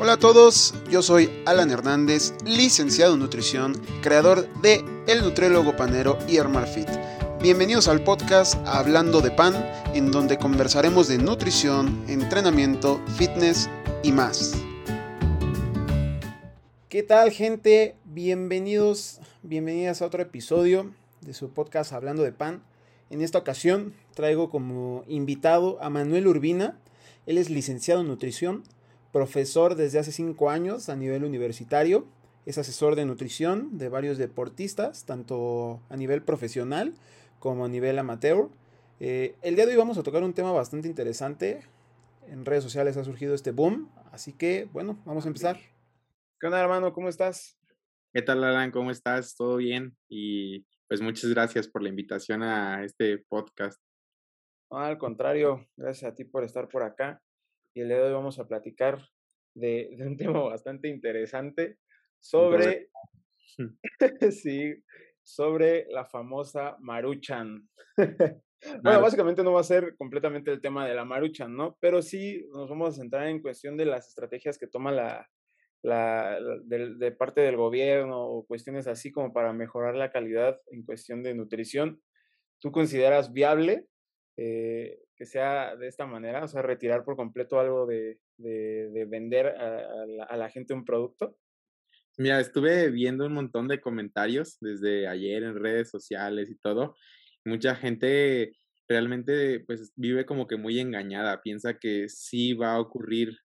Hola a todos, yo soy Alan Hernández, licenciado en nutrición, creador de El Nutriólogo Panero y Fit. Bienvenidos al podcast Hablando de Pan, en donde conversaremos de nutrición, entrenamiento, fitness y más. ¿Qué tal gente? Bienvenidos, bienvenidas a otro episodio de su podcast Hablando de Pan. En esta ocasión traigo como invitado a Manuel Urbina. Él es licenciado en nutrición, profesor desde hace cinco años a nivel universitario, es asesor de nutrición de varios deportistas, tanto a nivel profesional como a nivel amateur. Eh, el día de hoy vamos a tocar un tema bastante interesante. En redes sociales ha surgido este boom, así que bueno, vamos a empezar. ¿Qué onda, hermano? ¿Cómo estás? ¿Qué tal, Alan? ¿Cómo estás? ¿Todo bien? Y pues muchas gracias por la invitación a este podcast. al contrario, gracias a ti por estar por acá y el día de hoy vamos a platicar de, un tema bastante interesante sobre, sí, sobre la famosa Maruchan. bueno, básicamente no va a ser completamente el tema de la Maruchan, ¿no? Pero sí nos vamos a centrar en cuestión de las estrategias que toma la, la, de, parte del gobierno o cuestiones así como para mejorar la calidad en cuestión de nutrición. ¿Tú consideras viable eh, que sea de esta manera, o sea, retirar por completo algo de, de, vender a, la, gente un producto? Mira, estuve viendo un montón de comentarios desde ayer en redes sociales y todo. Mucha gente realmente pues vive como que muy engañada, piensa que sí va a ocurrir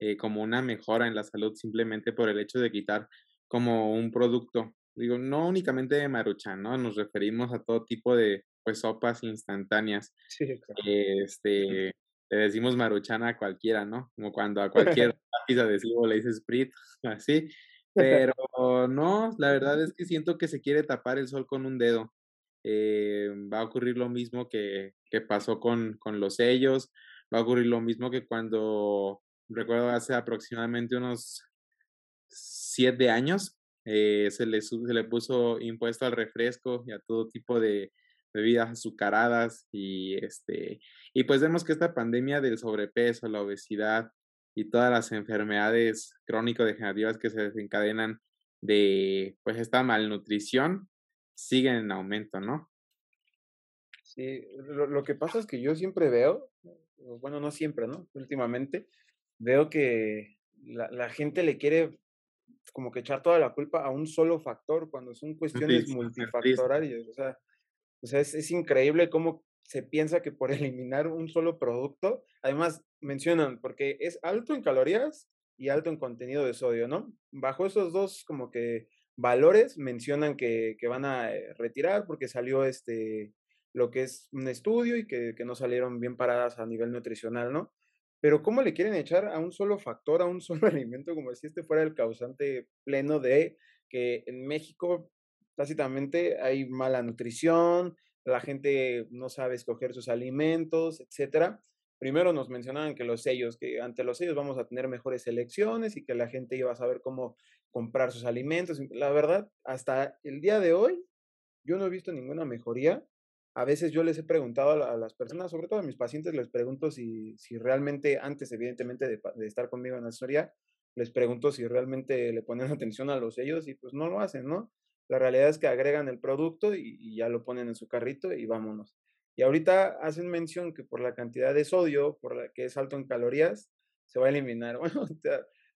eh, como una mejora en la salud simplemente por el hecho de quitar como un producto. Digo, no únicamente de Maruchan, ¿no? Nos referimos a todo tipo de, pues sopas instantáneas. Sí, Este, le decimos maruchana a cualquiera, ¿no? Como cuando a cualquier lápiz adhesivo le dices Sprit, así. Pero no, la verdad es que siento que se quiere tapar el sol con un dedo. Eh, va a ocurrir lo mismo que, que pasó con, con los sellos, va a ocurrir lo mismo que cuando, recuerdo hace aproximadamente unos siete años, eh, se, le, se le puso impuesto al refresco y a todo tipo de, bebidas azucaradas y este y pues vemos que esta pandemia del sobrepeso, la obesidad y todas las enfermedades crónico-degenerativas que se desencadenan de pues esta malnutrición siguen en aumento, ¿no? Sí, lo, que pasa es que yo siempre veo, bueno, no siempre, ¿no? Últimamente veo que la, la gente le quiere como que echar toda la culpa a un solo factor cuando son cuestiones multifactoriales. O sea, o sea, es, increíble cómo se piensa que por eliminar un solo producto, además mencionan, porque es alto en calorías y alto en contenido de sodio, ¿no? Bajo esos dos como que valores mencionan que, que van a eh, retirar porque salió este lo que es un estudio y que, que, no salieron bien paradas a nivel nutricional, ¿no? Pero ¿cómo le quieren echar a un solo factor, a un solo alimento, como si este fuera el causante pleno de que en México Básicamente hay mala nutrición, la gente no sabe escoger sus alimentos, etcétera. Primero nos mencionaban que los sellos, que ante los sellos vamos a tener mejores elecciones y que la gente iba a saber cómo comprar sus alimentos. La verdad, hasta el día de hoy, yo no he visto ninguna mejoría. A veces yo les he preguntado a, las personas, sobre todo a mis pacientes, les pregunto si, si realmente, antes evidentemente de, de estar conmigo en la asesoría, les pregunto si realmente le ponen atención a los sellos y pues no lo hacen, ¿no? La realidad es que agregan el producto y, ya lo ponen en su carrito y vámonos. Y ahorita hacen mención que por la cantidad de sodio, por la que es alto en calorías, se va a eliminar. Bueno,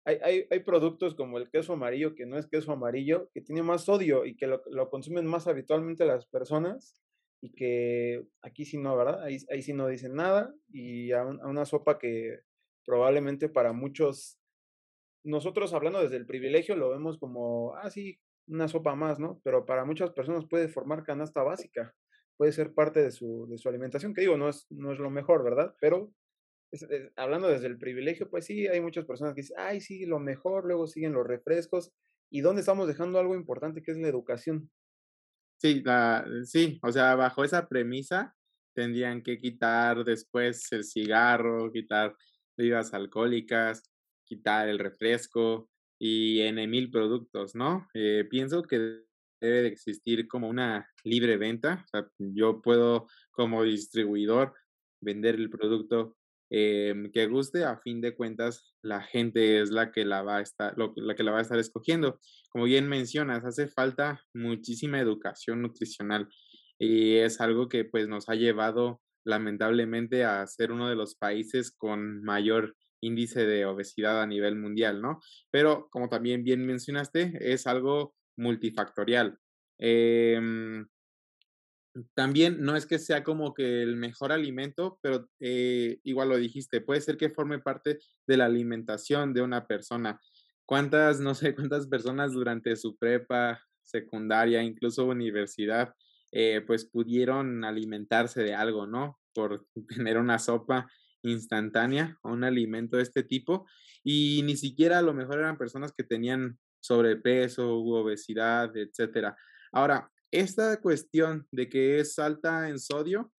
hay, hay, hay, productos como el queso amarillo, que no es queso amarillo, que tiene más sodio y que lo, lo consumen más habitualmente las personas y que aquí sí no, ¿verdad? Ahí, ahí sí no dicen nada y a, a una sopa que probablemente para muchos, nosotros hablando desde el privilegio lo vemos como, ah, sí, una sopa más, ¿no? Pero para muchas personas puede formar canasta básica, puede ser parte de su, de su alimentación, que digo, no es, no es lo mejor, ¿verdad? Pero hablando desde el privilegio, pues sí, hay muchas personas que dicen, ay, sí, lo mejor, luego siguen los refrescos, ¿y dónde estamos dejando algo importante que es la educación? Sí, la, sí, o sea, bajo esa premisa tendrían que quitar después el cigarro, quitar bebidas alcohólicas, quitar el refresco, y en mil productos, ¿no? Eh, pienso que debe de existir como una libre venta. Yo puedo como distribuidor vender el producto em, que guste, a fin de cuentas la gente es la que la va a estar, la que la va a estar escogiendo. Como bien mencionas, hace falta muchísima educación nutricional y es algo que pues nos ha llevado lamentablemente a ser uno de los países con mayor índice de obesidad a nivel mundial, ¿no? Pero como también bien mencionaste, es algo multifactorial. Em, también no es que sea como que el mejor alimento, pero eh, igual lo dijiste, puede ser que forme parte de la alimentación de una persona. ¿Cuántas, no sé, cuántas personas durante su prepa, secundaria, incluso universidad, eh, pues pudieron alimentarse de algo, ¿no? Por tener una sopa instantánea o un alimento de este tipo. Y ni siquiera a lo mejor eran personas que tenían sobrepeso u obesidad, etcétera. Ahora, esta cuestión de que es alta en sodio,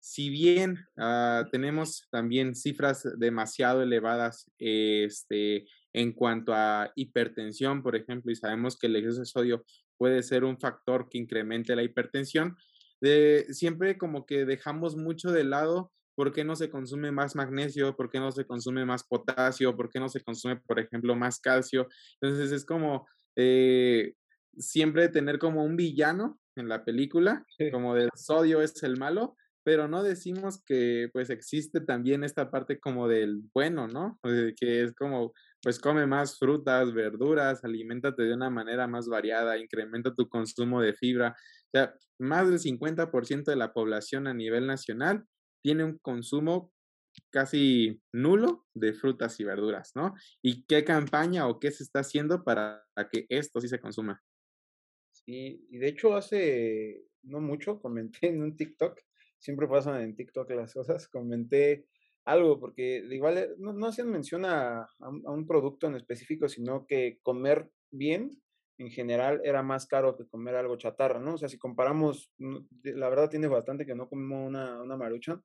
si bien ah, tenemos también cifras demasiado elevadas este, en cuanto a hipertensión, por ejemplo, y sabemos que el exceso de sodio puede ser un factor que incremente la hipertensión, de, siempre como que dejamos mucho de lado por qué no se consume más magnesio, por qué no se consume más potasio, por qué no se consume, por ejemplo, más calcio. Entonces es como eh, siempre tener como un villano en la película, como del sodio es el malo, pero no decimos que pues existe también esta parte como del bueno, ¿no? que es como, pues come más frutas, verduras, aliméntate de una manera más variada, incrementa tu consumo de fibra. O sea, más del 50% de la población a nivel nacional tiene un consumo casi nulo de frutas y verduras, ¿no? ¿Y qué campaña o qué se está haciendo para que esto sí se consuma? Sí, y de hecho hace no mucho comenté en un TikTok, siempre pasan en TikTok las cosas, comenté algo, porque igual eh, no, no hacían mención a, un, producto en específico, sino que comer bien en general era más caro que comer algo chatarra, ¿no? O sea, si comparamos, la verdad tiene bastante que no como una, una marucha,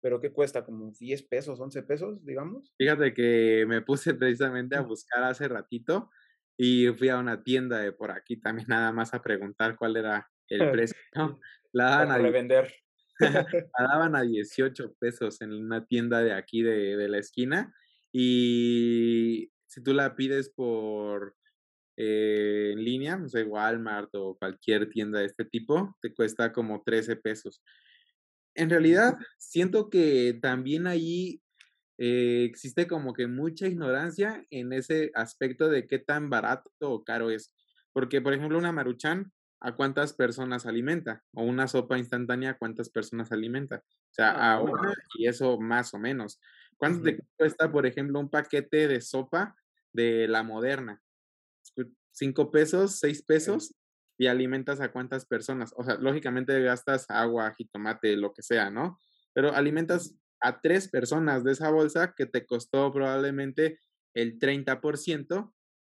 pero ¿qué cuesta? ¿Como 10 pesos, 11 pesos, digamos? Fíjate que me puse precisamente a buscar hace ratito y fui a una tienda de por aquí también nada más a preguntar cuál era el precio. La daban a revender. la daban a 18 pesos en una tienda de aquí de, de la esquina y si tú la pides por eh, en línea, no sé, Walmart o cualquier tienda de este tipo, te cuesta como 13 pesos. En realidad, siento que también ahí eh, existe como que mucha ignorancia en ese aspecto de qué tan barato o caro es. Porque, por ejemplo, una maruchan, ¿a cuántas personas alimenta? O una sopa instantánea, ¿a cuántas personas alimenta? O sea, ah, a una y eso más o menos. ¿Cuánto te cuesta, por ejemplo, un paquete de sopa de la moderna? ¿Cinco pesos? ¿Seis pesos? Y alimentas a cuántas personas. O sea, lógicamente gastas agua, jitomate, lo que sea, ¿no? Pero alimentas a tres personas de esa bolsa que te costó probablemente el 30%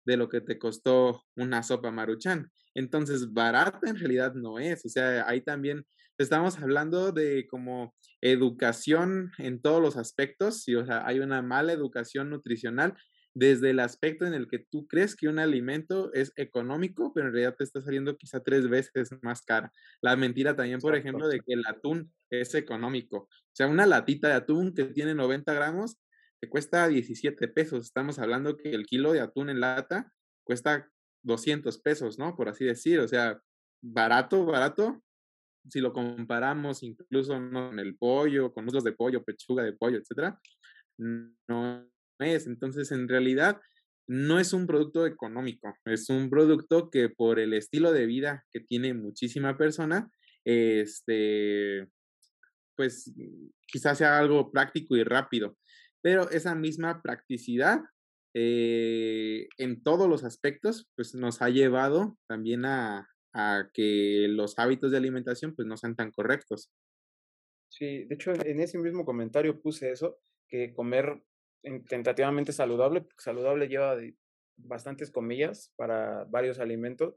de lo que te costó una sopa maruchan. Entonces, barata en realidad no es. O sea, ahí también estamos hablando de como educación en todos los aspectos. Y, o sea, hay una mala educación nutricional desde el aspecto en el que tú crees que un alimento es económico, pero en realidad te está saliendo quizá tres veces más cara. La mentira también, por ejemplo, de que el atún es económico. O sea, una latita de atún que tiene 90 gramos te cuesta 17 pesos. Estamos hablando que el kilo de atún en lata cuesta 200 pesos, ¿no? Por así decir. O sea, barato, barato. Si lo comparamos incluso con el pollo, con muslos de pollo, pechuga de pollo, etcétera, no es. Entonces, en realidad, no es un producto económico, es un producto que por el estilo de vida que tiene muchísima persona, este, pues quizás sea algo práctico y rápido, pero esa misma practicidad eh, en todos los aspectos, pues nos ha llevado también a, a, que los hábitos de alimentación pues no sean tan correctos. Sí, de hecho en ese mismo comentario puse eso, que comer tentativamente saludable, saludable lleva bastantes comillas para varios alimentos.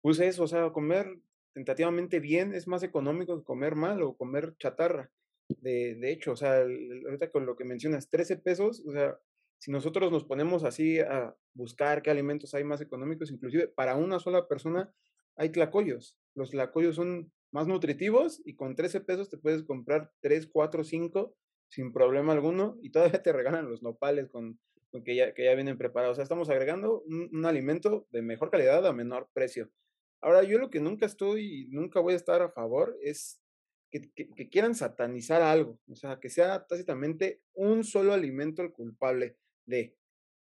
Puse eso, o sea, comer tentativamente bien es más económico que comer mal o comer chatarra. De, de hecho, o sea, ahorita con lo que mencionas, 13 pesos, o sea, si nosotros nos ponemos así a buscar qué alimentos hay más económicos, inclusive para una sola persona hay tlacoyos. Los tlacoyos son más nutritivos y con 13 pesos te puedes comprar 3, 4, 5 sin problema alguno y todavía te regalan los nopales con, que, ya, que ya vienen preparados. O sea, estamos agregando un, alimento de mejor calidad a menor precio. Ahora, yo lo que nunca estoy, y nunca voy a estar a favor es que, que, quieran satanizar algo, o sea, que sea tácitamente un solo alimento el culpable de,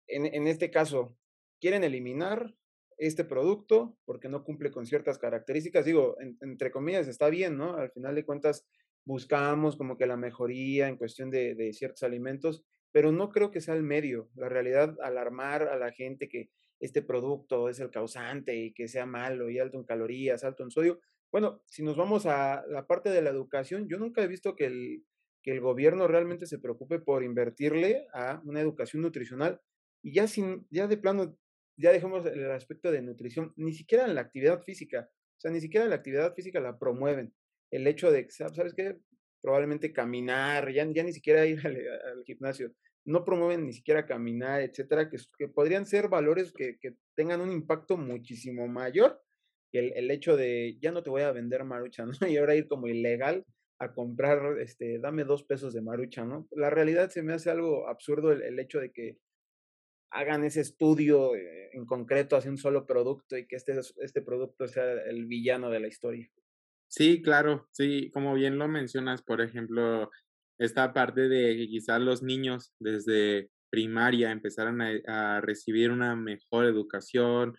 en, en este caso, quieren eliminar este producto porque no cumple con ciertas características. Digo, entre comillas, está bien, ¿no? Al final de cuentas, buscamos como que la mejoría en cuestión de, ciertos alimentos, pero no creo que sea el medio. La realidad, alarmar a la gente que este producto es el causante y que sea malo y alto en calorías, alto en sodio. Bueno, si nos vamos a la parte de la educación, yo nunca he visto que el, que el gobierno realmente se preocupe por invertirle a una educación nutricional y ya sin, ya de plano ya dejemos el aspecto de nutrición, ni siquiera en la actividad física, o sea, ni siquiera la actividad física la promueven. El hecho de, ¿sabes qué? Probablemente caminar, ya, ni siquiera ir al, gimnasio, no promueven ni siquiera caminar, etcétera, que, podrían ser valores que, que, tengan un impacto muchísimo mayor que el, el, hecho de ya no te voy a vender marucha, ¿no? Y ahora ir como ilegal a comprar, este, dame dos pesos de marucha, ¿no? La realidad se me hace algo absurdo el, el hecho de que hagan ese estudio eh, en concreto hacia un solo producto y que este, este producto sea el villano de la historia. Sí, claro, sí, como bien lo mencionas, por ejemplo, esta parte de que quizás los niños desde primaria empezaran a, recibir una mejor educación,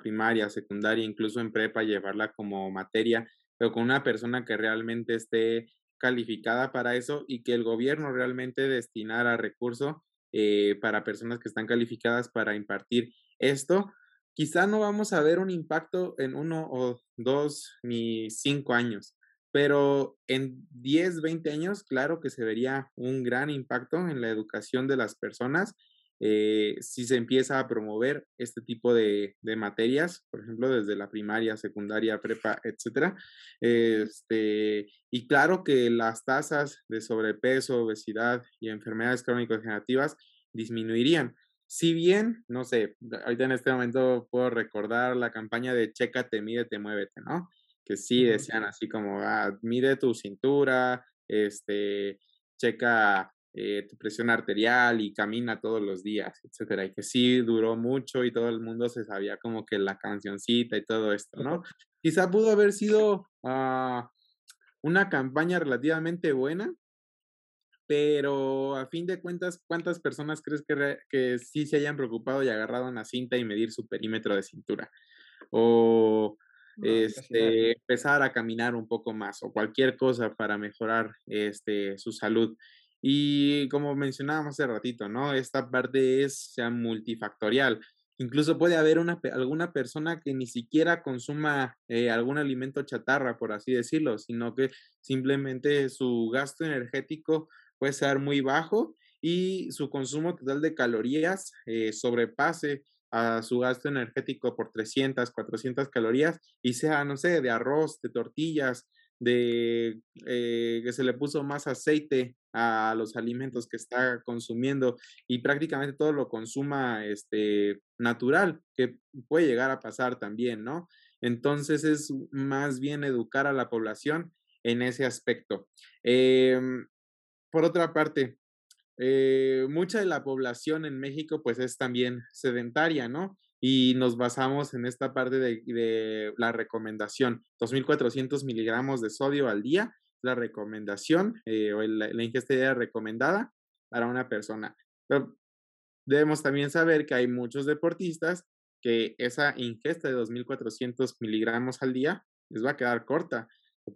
primaria, secundaria, incluso en prepa, llevarla como materia, pero con una persona que realmente esté calificada para eso y que el gobierno realmente destinara recursos eh, para personas que están calificadas para impartir esto, quizá no vamos a ver un impacto en uno o dos ni cinco años, pero en 10, 20 años, claro que se vería un gran impacto en la educación de las personas eh, si se empieza a promover este tipo de, materias, por ejemplo, desde la primaria, secundaria, prepa, etcétera. Este, y claro que las tasas de sobrepeso, obesidad y enfermedades crónico-degenerativas disminuirían. Si bien, no sé, ahorita en este momento puedo recordar la campaña de Chécate, mídete, muévete, ¿no? Que sí decían así como, ah, mide tu cintura, este, checa eh, tu presión arterial y camina todos los días, etcétera. Y que sí duró mucho y todo el mundo se sabía como que la cancioncita y todo esto, ¿no? Quizá pudo haber sido uh, una campaña relativamente buena, pero a fin de cuentas, ¿cuántas personas crees que, que sí se hayan preocupado y agarrado una cinta y medir su perímetro de cintura? O este, empezar a caminar un poco más o cualquier cosa para mejorar este, su salud. Y como mencionábamos hace ratito, ¿no? Esta parte es sea, multifactorial. Incluso puede haber una, alguna persona que ni siquiera consuma eh, algún alimento chatarra, por así decirlo, sino que simplemente su gasto energético puede ser muy bajo y su consumo total de calorías eh, sobrepase a su gasto energético por 300, 400 calorías y sea, no sé, de arroz, de tortillas, de eh, que se le puso más aceite a los alimentos que está consumiendo y prácticamente todo lo consuma este, natural, que puede llegar a pasar también, ¿no? Entonces es más bien educar a la población en ese aspecto. Em, por otra parte, eh, mucha de la población en México pues es también sedentaria, ¿no? y nos basamos en esta parte de, la recomendación, 2.400 miligramos de sodio al día, la recomendación eh, o la, ingesta recomendada para una persona. Pero debemos también saber que hay muchos deportistas que esa ingesta de 2.400 miligramos al día les va a quedar corta,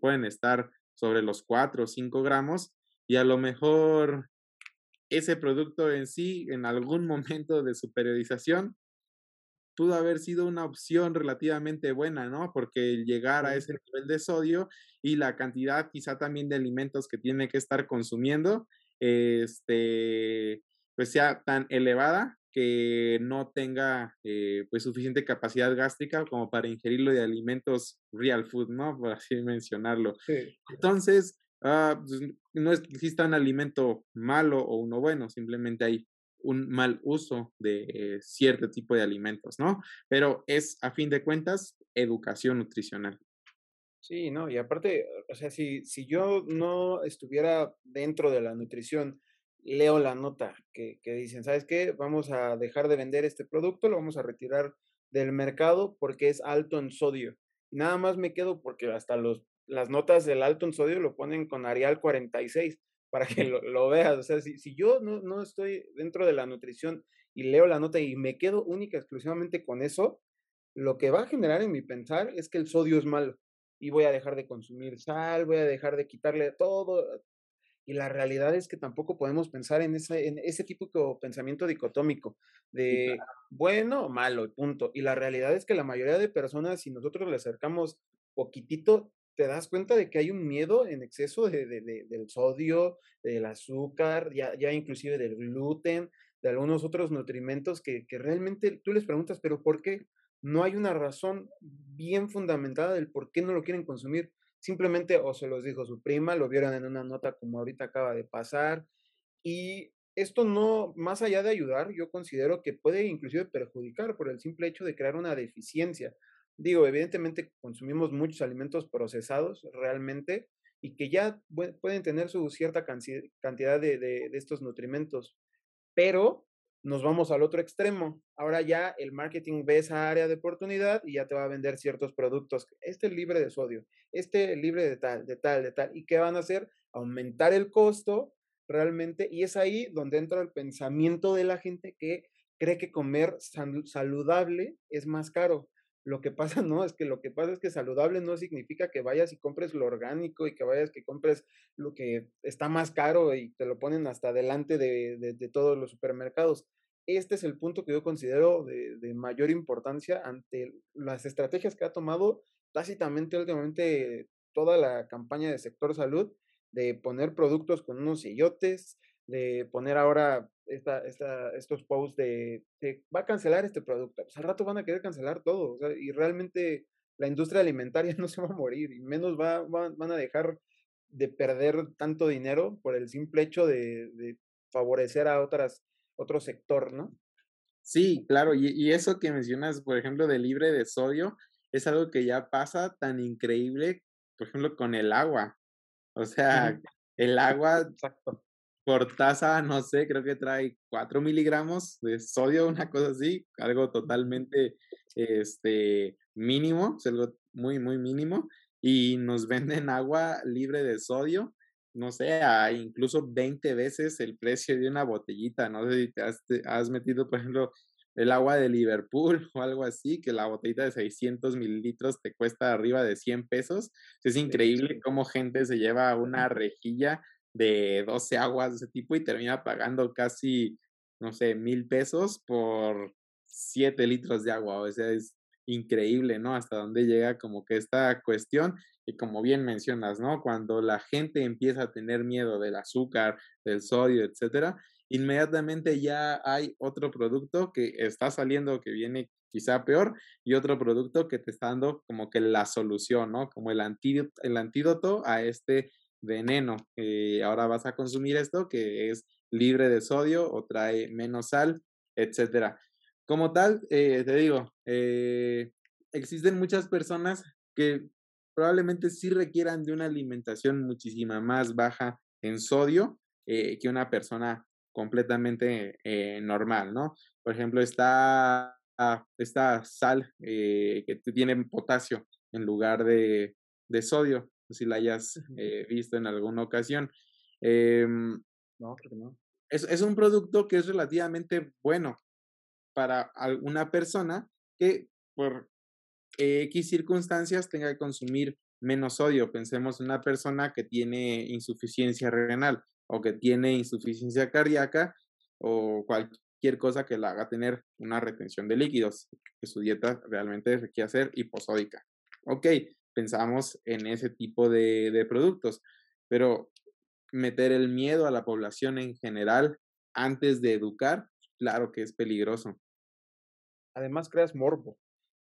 pueden estar sobre los 4 o 5 gramos y a lo mejor ese producto en sí, en algún momento de su periodización, pudo haber sido una opción relativamente buena, ¿no? Porque llegar a ese nivel de sodio y la cantidad quizá también de alimentos que tiene que estar consumiendo, este, pues sea tan elevada que no tenga eh, pues suficiente capacidad gástrica como para ingerirlo de alimentos real food, ¿no? Por así mencionarlo. Entonces, ah, pues, no exista un alimento malo o uno bueno, simplemente hay un mal uso de cierto tipo de alimentos, ¿no? Pero es, a fin de cuentas, educación nutricional. Sí, no, y aparte, o sea, si, si yo no estuviera dentro de la nutrición, leo la nota que, que dicen, ¿sabes qué? Vamos a dejar de vender este producto, lo vamos a retirar del mercado porque es alto en sodio. Nada más me quedo porque hasta los, las notas del alto en sodio lo ponen con Arial 46 para que lo, lo veas. O sea, si, si yo no, no estoy dentro de la nutrición y leo la nota y me quedo única exclusivamente con eso, lo que va a generar en mi pensar es que el sodio es malo y voy a dejar de consumir sal, voy a dejar de quitarle todo. Y la realidad es que tampoco podemos pensar en ese, en ese tipo de pensamiento dicotómico de bueno o malo, punto. Y la realidad es que la mayoría de personas, si nosotros le acercamos poquitito, te das cuenta de que hay un miedo en exceso de, de, del sodio, del azúcar, ya, ya inclusive del gluten, de algunos otros nutrimentos que, que realmente tú les preguntas, pero ¿por qué? no hay una razón bien fundamentada del por qué no lo quieren consumir. Simplemente o se los dijo su prima, lo vieron en una nota como ahorita acaba de pasar. Y esto no, más allá de ayudar, yo considero que puede inclusive perjudicar por el simple hecho de crear una deficiencia. Digo, evidentemente consumimos muchos alimentos procesados realmente y que ya pueden tener su cierta cantidad de, de, estos nutrimentos, pero nos vamos al otro extremo. Ahora ya el marketing ve esa área de oportunidad y ya te va a vender ciertos productos. Este es libre de sodio, este libre de tal, de tal, de tal. ¿Y qué van a hacer? Aumentar el costo realmente. Y es ahí donde entra el pensamiento de la gente que cree que comer saludable es más caro. Lo que pasa, no, es que lo que pasa es que saludable no significa que vayas y compres lo orgánico y que vayas que compres lo que está más caro y te lo ponen hasta delante de, de, todos los supermercados. Este es el punto que yo considero de, de, mayor importancia ante las estrategias que ha tomado tácitamente últimamente toda la campaña de sector salud de poner productos con unos sellotes, de poner ahora esta, esta, estos posts de, va a cancelar este producto. Pues al rato van a querer cancelar todo. y realmente la industria alimentaria no se va a morir y menos va, van a dejar de perder tanto dinero por el simple hecho de, de favorecer a otras, otro sector, ¿no? Sí, claro, y, y, eso que mencionas, por ejemplo, de libre de sodio, es algo que ya pasa tan increíble, por ejemplo, con el agua. O sea, el agua Exacto por taza, no sé, creo que trae 4 miligramos de sodio, una cosa así, algo totalmente este, mínimo, es algo muy, muy mínimo, y nos venden agua libre de sodio, no sé, a incluso 20 veces el precio de una botellita, no sé si te has, has metido, por ejemplo, el agua de Liverpool o algo así, que la botellita de 600 mililitros te cuesta arriba de 100 pesos. Es increíble cómo gente se lleva una rejilla de 12 aguas de ese tipo y termina pagando casi, no sé, mil pesos por 7 litros de agua. O sea, es increíble, ¿no? Hasta dónde llega como que esta cuestión. Y como bien mencionas, ¿no? Cuando la gente empieza a tener miedo del azúcar, del sodio, etcétera, inmediatamente ya hay otro producto que está saliendo que viene quizá peor y otro producto que te está dando como que la solución, ¿no? Como el antídoto, el antídoto a este veneno. Eh, ahora vas a consumir esto que es libre de sodio o trae menos sal, etcétera. Como tal, eh, te digo, eh, existen muchas personas que probablemente sí requieran de una alimentación muchísima más baja en sodio que una persona completamente normal, ¿no? Por ejemplo, está esta sal que tiene potasio en lugar de, de sodio si la hayas eh, visto en alguna ocasión. Em, no, creo que no. Es, es un producto que es relativamente bueno para alguna persona que por X circunstancias tenga que consumir menos sodio. Pensemos en una persona que tiene insuficiencia renal o que tiene insuficiencia cardíaca o cualquier cosa que la haga tener una retención de líquidos, que su dieta realmente requiere ser hiposódica. Ok, pensamos en ese tipo de, de productos, pero meter el miedo a la población en general antes de educar, claro que es peligroso. Además, creas morbo.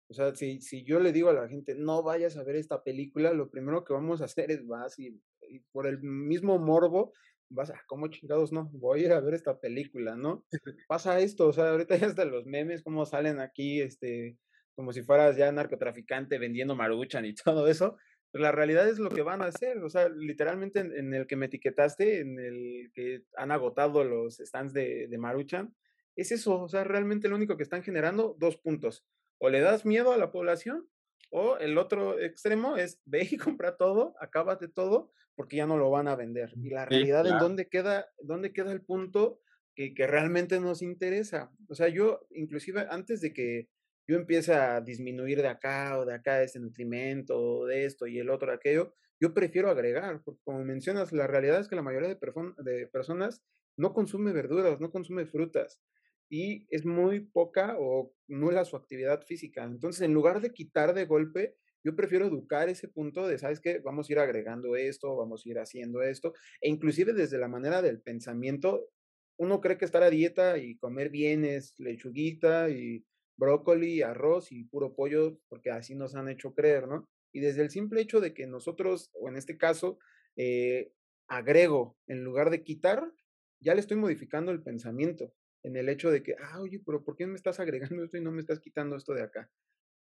O sea, si, si yo le digo a la gente, no vayas a ver esta película, lo primero que vamos a hacer es vas y, y por el mismo morbo, vas a, ¿cómo chingados no? Voy a ir a ver esta película, ¿no? Pasa esto, o sea, ahorita ya hasta los memes, cómo salen aquí, este, como si fueras ya narcotraficante vendiendo maruchan y todo eso, la realidad es lo que van a hacer, o sea, literalmente en, el que me etiquetaste, en el que han agotado los stands de, de Maruchan, es eso, o sea, realmente lo único que están generando, dos puntos, o le das miedo a la población, o el otro extremo es ve y compra todo, acábate todo, porque ya no lo van a vender. Y la realidad en dónde queda, dónde queda el punto que, que realmente nos interesa. O sea, yo, inclusive antes de que yo empiece a disminuir de acá o de acá ese nutrimento, o de esto y el otro aquello, yo prefiero agregar, porque como mencionas, la realidad es que la mayoría de, de personas no consume verduras, no consume frutas y es muy poca o nula su actividad física. Entonces, en lugar de quitar de golpe, yo prefiero educar ese punto de, ¿sabes qué? Vamos a ir agregando esto, vamos a ir haciendo esto, e inclusive desde la manera del pensamiento, uno cree que estar a dieta y comer bien es lechuguita y brócoli, arroz y puro pollo, porque así nos han hecho creer, ¿no? Y desde el simple hecho de que nosotros, o en este caso, eh, agrego en lugar de quitar, ya le estoy modificando el pensamiento en el hecho de que, ah, oye, pero ¿por qué me estás agregando esto y no me estás quitando esto de acá?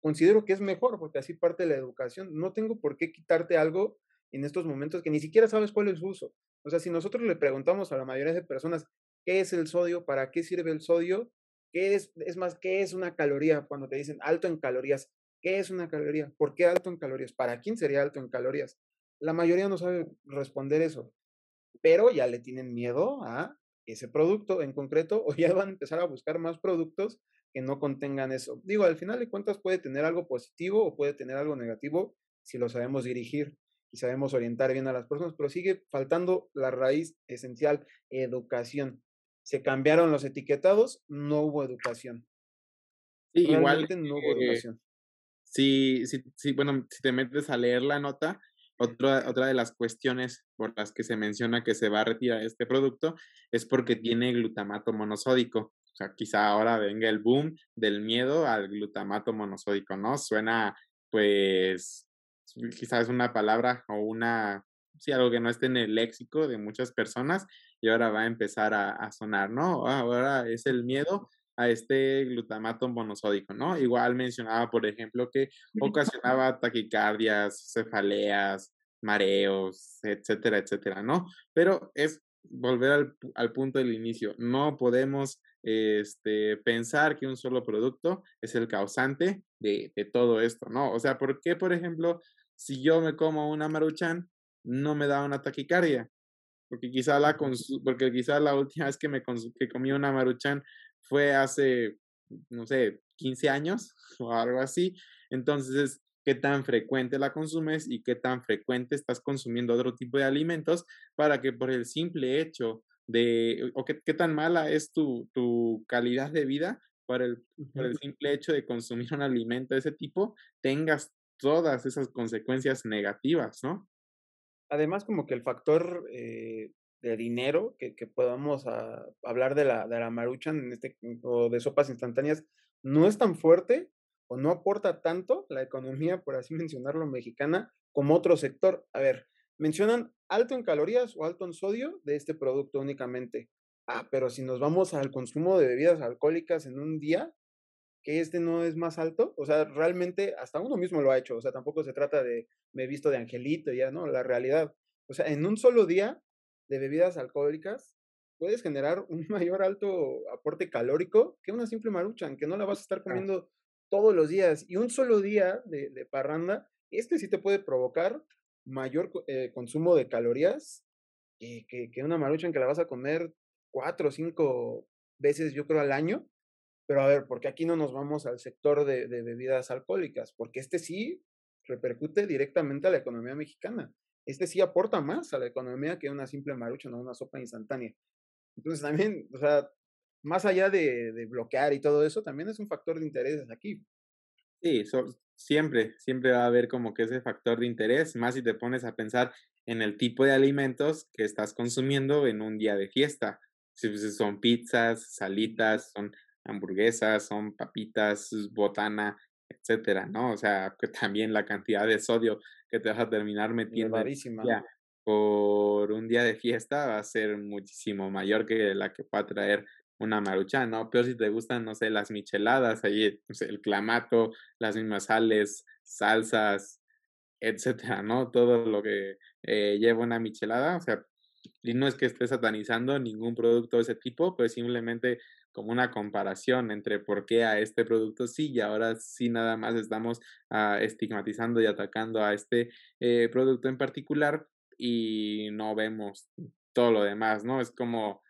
Considero que es mejor porque así parte de la educación. No tengo por qué quitarte algo en estos momentos que ni siquiera sabes cuál es su uso. O sea, si nosotros le preguntamos a la mayoría de personas qué es el sodio, para qué sirve el sodio, es, es más, qué es una caloría cuando te dicen alto en calorías, ¿qué es una caloría? ¿Por qué alto en calorías? ¿Para quién sería alto en calorías? La mayoría no sabe responder eso, pero ya le tienen miedo a ese producto en concreto o ya van a empezar a buscar más productos que no contengan eso. Digo, al final de cuentas puede tener algo positivo o puede tener algo negativo si lo sabemos dirigir y sabemos orientar bien a las personas, pero sigue faltando la raíz esencial, educación. Se cambiaron los etiquetados, no hubo educación. Sí, igual. No hubo educación. Sí, sí, sí, bueno, si te metes a leer la nota, otra, otra de las cuestiones por las que se menciona que se va a retirar este producto es porque tiene glutamato monosódico. O sea, quizá ahora venga el boom del miedo al glutamato monosódico, ¿no? Suena, pues, quizás una palabra o una, sí, algo que no esté en el léxico de muchas personas y ahora va a empezar a, a sonar, ¿no? Ahora es el miedo a este glutamato monosódico, ¿no? Igual mencionaba, por ejemplo, que ocasionaba taquicardias, cefaleas, mareos, etcétera, etcétera, ¿no? Pero es volver al, al punto del inicio. No podemos este, pensar que un solo producto es el causante de, de, todo esto, ¿no? O sea, ¿por qué, por ejemplo, si yo me como una maruchan, no me da una taquicardia? Porque quizá la, porque quizá la última vez que me que comí una maruchan fue hace, no sé, 15 años o algo así. Entonces, qué tan frecuente la consumes y qué tan frecuente estás consumiendo otro tipo de alimentos para que por el simple hecho de, o qué, qué tan mala es tu, tu calidad de vida por el, por el simple hecho de consumir un alimento de ese tipo, tengas todas esas consecuencias negativas, ¿no? Además, como que el factor eh, de dinero, que, que podamos ah, hablar de la, de la maruchan en este, o de sopas instantáneas, no es tan fuerte o no aporta tanto la economía, por así mencionarlo, mexicana, como otro sector. A ver, mencionan alto en calorías o alto en sodio de este producto únicamente. Ah, pero si nos vamos al consumo de bebidas alcohólicas en un día, que este no es más alto, o sea, realmente hasta uno mismo lo ha hecho, o sea, tampoco se trata de me he visto de angelito, ya, ¿no? La realidad. O sea, en un solo día de bebidas alcohólicas, puedes generar un mayor alto aporte calórico que una simple maruchan, que no la vas a estar comiendo todos los días. Y un solo día de, parranda, este sí te puede provocar mayor eh, consumo de calorías que, que, una maruchan que la vas a comer cuatro o cinco veces, yo creo, al año. Pero a ver, ¿por qué aquí no nos vamos al sector de, bebidas alcohólicas? Porque este sí repercute directamente a la economía mexicana este sí aporta más a la economía que una simple marucha, no una sopa instantánea. Entonces también, o sea, más allá de, bloquear y todo eso, también es un factor de interés aquí. Sí, siempre, siempre va a haber como que ese factor de interés, más si te pones a pensar en el tipo de alimentos que estás consumiendo en un día de fiesta. Si pues, son pizzas, salitas, son hamburguesas, son papitas, botana, etcétera, ¿no? O sea, que también la cantidad de sodio que te vas a terminar metiendo por un día de fiesta va a ser muchísimo mayor que la que va a traer una maruchan, ¿no? Pero si te gustan, no sé, las micheladas, ahí el clamato, las mismas sales, salsas, etcétera, ¿no? Todo lo que eh, lleva una michelada, o sea, y no es que esté satanizando ningún producto de ese tipo, pero simplemente como una comparación entre por qué a este producto sí y ahora sí nada más estamos ah, estigmatizando y atacando a este eh, producto en particular y no vemos todo lo demás, ¿no? Es como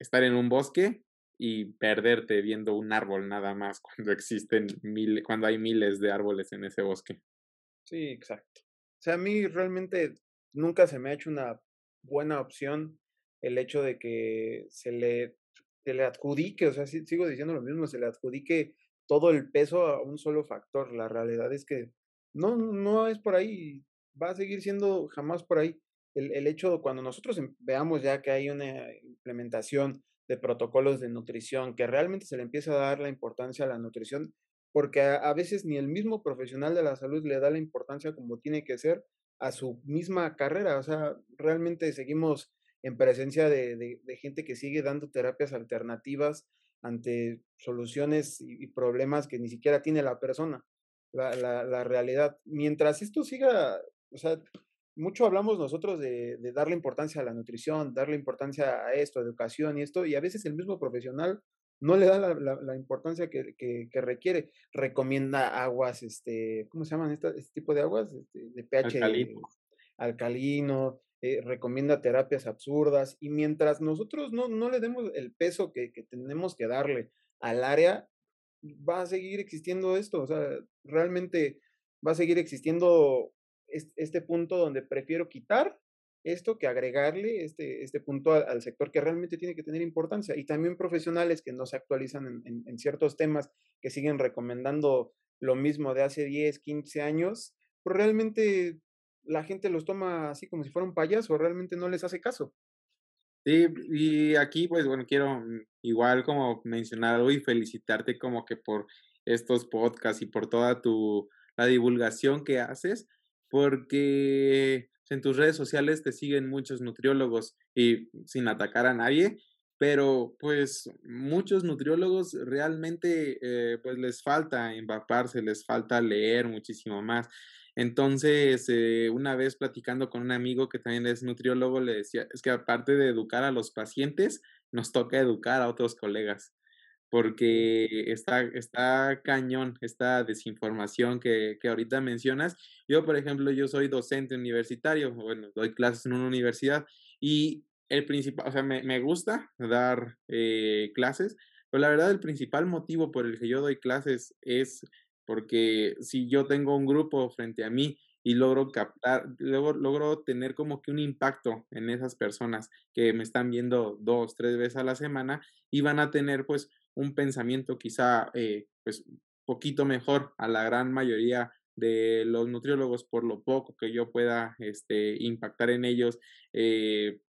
estar en un bosque y perderte viendo un árbol nada más cuando existen mil, cuando hay miles de árboles en ese bosque. Sí, exacto. O sea, a mí realmente nunca se me ha hecho una buena opción el hecho de que se le, se le adjudique, o sea, sigo diciendo lo mismo, se le adjudique todo el peso a un solo factor. La realidad es que no, no es por ahí, va a seguir siendo jamás por ahí. El, hecho, cuando nosotros em, veamos ya que hay una implementación de protocolos de nutrición, que realmente se le empieza a dar la importancia a la nutrición, porque a, veces ni el mismo profesional de la salud le da la importancia como tiene que ser a su misma carrera. O sea, realmente seguimos en presencia de, gente que sigue dando terapias alternativas ante soluciones y, problemas que ni siquiera tiene la persona, la, la, realidad. Mientras esto siga, o sea, mucho hablamos nosotros de, de, darle importancia a la nutrición, darle importancia a esto, educación y esto, y a veces el mismo profesional no le da la, importancia que, que, requiere. Recomienda aguas, este, ¿cómo se llaman este tipo de aguas? Este, de pH alcalino, eh, recomienda terapias absurdas, y mientras nosotros no, no le demos el peso que, que tenemos que darle al área, va a seguir existiendo esto, o sea, realmente va a seguir existiendo este punto donde prefiero quitar esto que agregarle este, este punto al, sector que realmente tiene que tener importancia. Y también profesionales que no se actualizan en, ciertos temas, que siguen recomendando lo mismo de hace 10, 15 años, pues realmente la gente los toma así como si fuera un payaso, realmente no les hace caso. Sí, y aquí pues bueno, quiero mm, igual como mencionar y felicitarte como que por estos podcasts y por toda tu, la divulgación que haces, porque en tus redes sociales te siguen muchos nutriólogos y sin atacar a nadie, pero pues muchos nutriólogos realmente eh, pues les falta empaparse, les falta leer muchísimo más. Entonces, eh, una vez platicando con un amigo que también es nutriólogo, le decía, es que aparte de educar a los pacientes, nos toca educar a otros colegas porque está, está cañón esta desinformación que, que, ahorita mencionas. Yo, por ejemplo, yo soy docente universitario, bueno, doy clases en una universidad y el principal, o sea, me, me gusta dar eh, clases, pero la verdad el principal motivo por el que yo doy clases es porque si yo tengo un grupo frente a mí y logro captar, luego logro tener como que un impacto en esas personas que me están viendo dos, tres veces a la semana y van a tener pues un pensamiento quizá eh, pues poquito mejor a la gran mayoría de los nutriólogos por lo poco que yo pueda este, impactar en ellos, eh,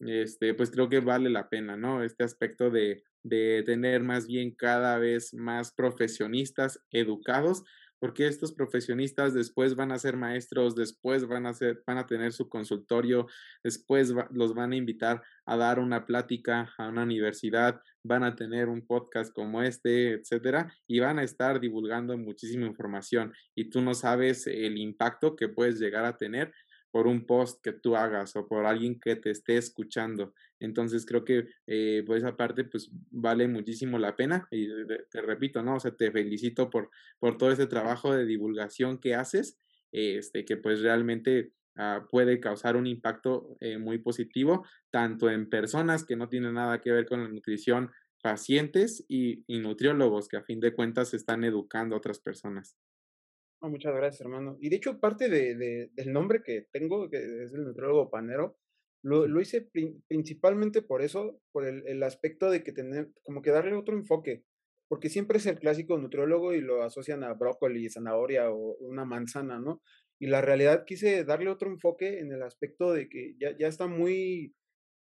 este, pues creo que vale la pena, ¿no? Este aspecto de, de tener más bien cada vez más profesionistas educados porque estos profesionistas después van a ser maestros, después van a, ser, van a tener su consultorio, después los van a invitar a dar una plática a una universidad, van a tener un podcast como este, etcétera, y van a estar divulgando muchísima información y tú no sabes el impacto que puedes llegar a tener por un post que tú hagas o por alguien que te esté escuchando. Entonces creo que eh, por esa parte pues vale muchísimo la pena y te, repito, ¿no? O sea, te felicito por, por todo ese trabajo de divulgación que haces, este, que pues realmente ah, puede causar un impacto eh, muy positivo, tanto en personas que no tienen nada que ver con la nutrición, pacientes y, y nutriólogos que a fin de cuentas están educando a otras personas muchas gracias, hermano. Y de hecho, parte de, del nombre que tengo, que es el nutriólogo panero, lo, lo hice principalmente por eso, por el, el, aspecto de que tener, como que darle otro enfoque, porque siempre es el clásico nutriólogo y lo asocian a brócoli, zanahoria o una manzana, ¿no? Y la realidad quise darle otro enfoque en el aspecto de que ya, ya está muy,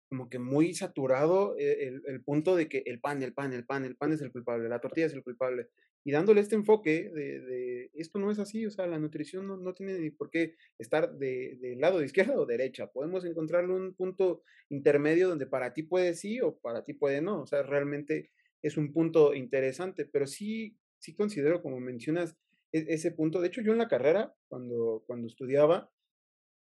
como que muy saturado eh, el, el, punto de que el pan, el pan, el pan, el pan es el culpable, la tortilla es el culpable y dándole este enfoque de, esto no es así, o sea, la nutrición no, no tiene ni por qué estar del de lado de izquierda o derecha, podemos encontrarle un punto intermedio donde para ti puede sí o para ti puede no, o sea, realmente es un punto interesante, pero sí, sí considero, como mencionas, e-, ese punto. De hecho, yo en la carrera, cuando, cuando estudiaba,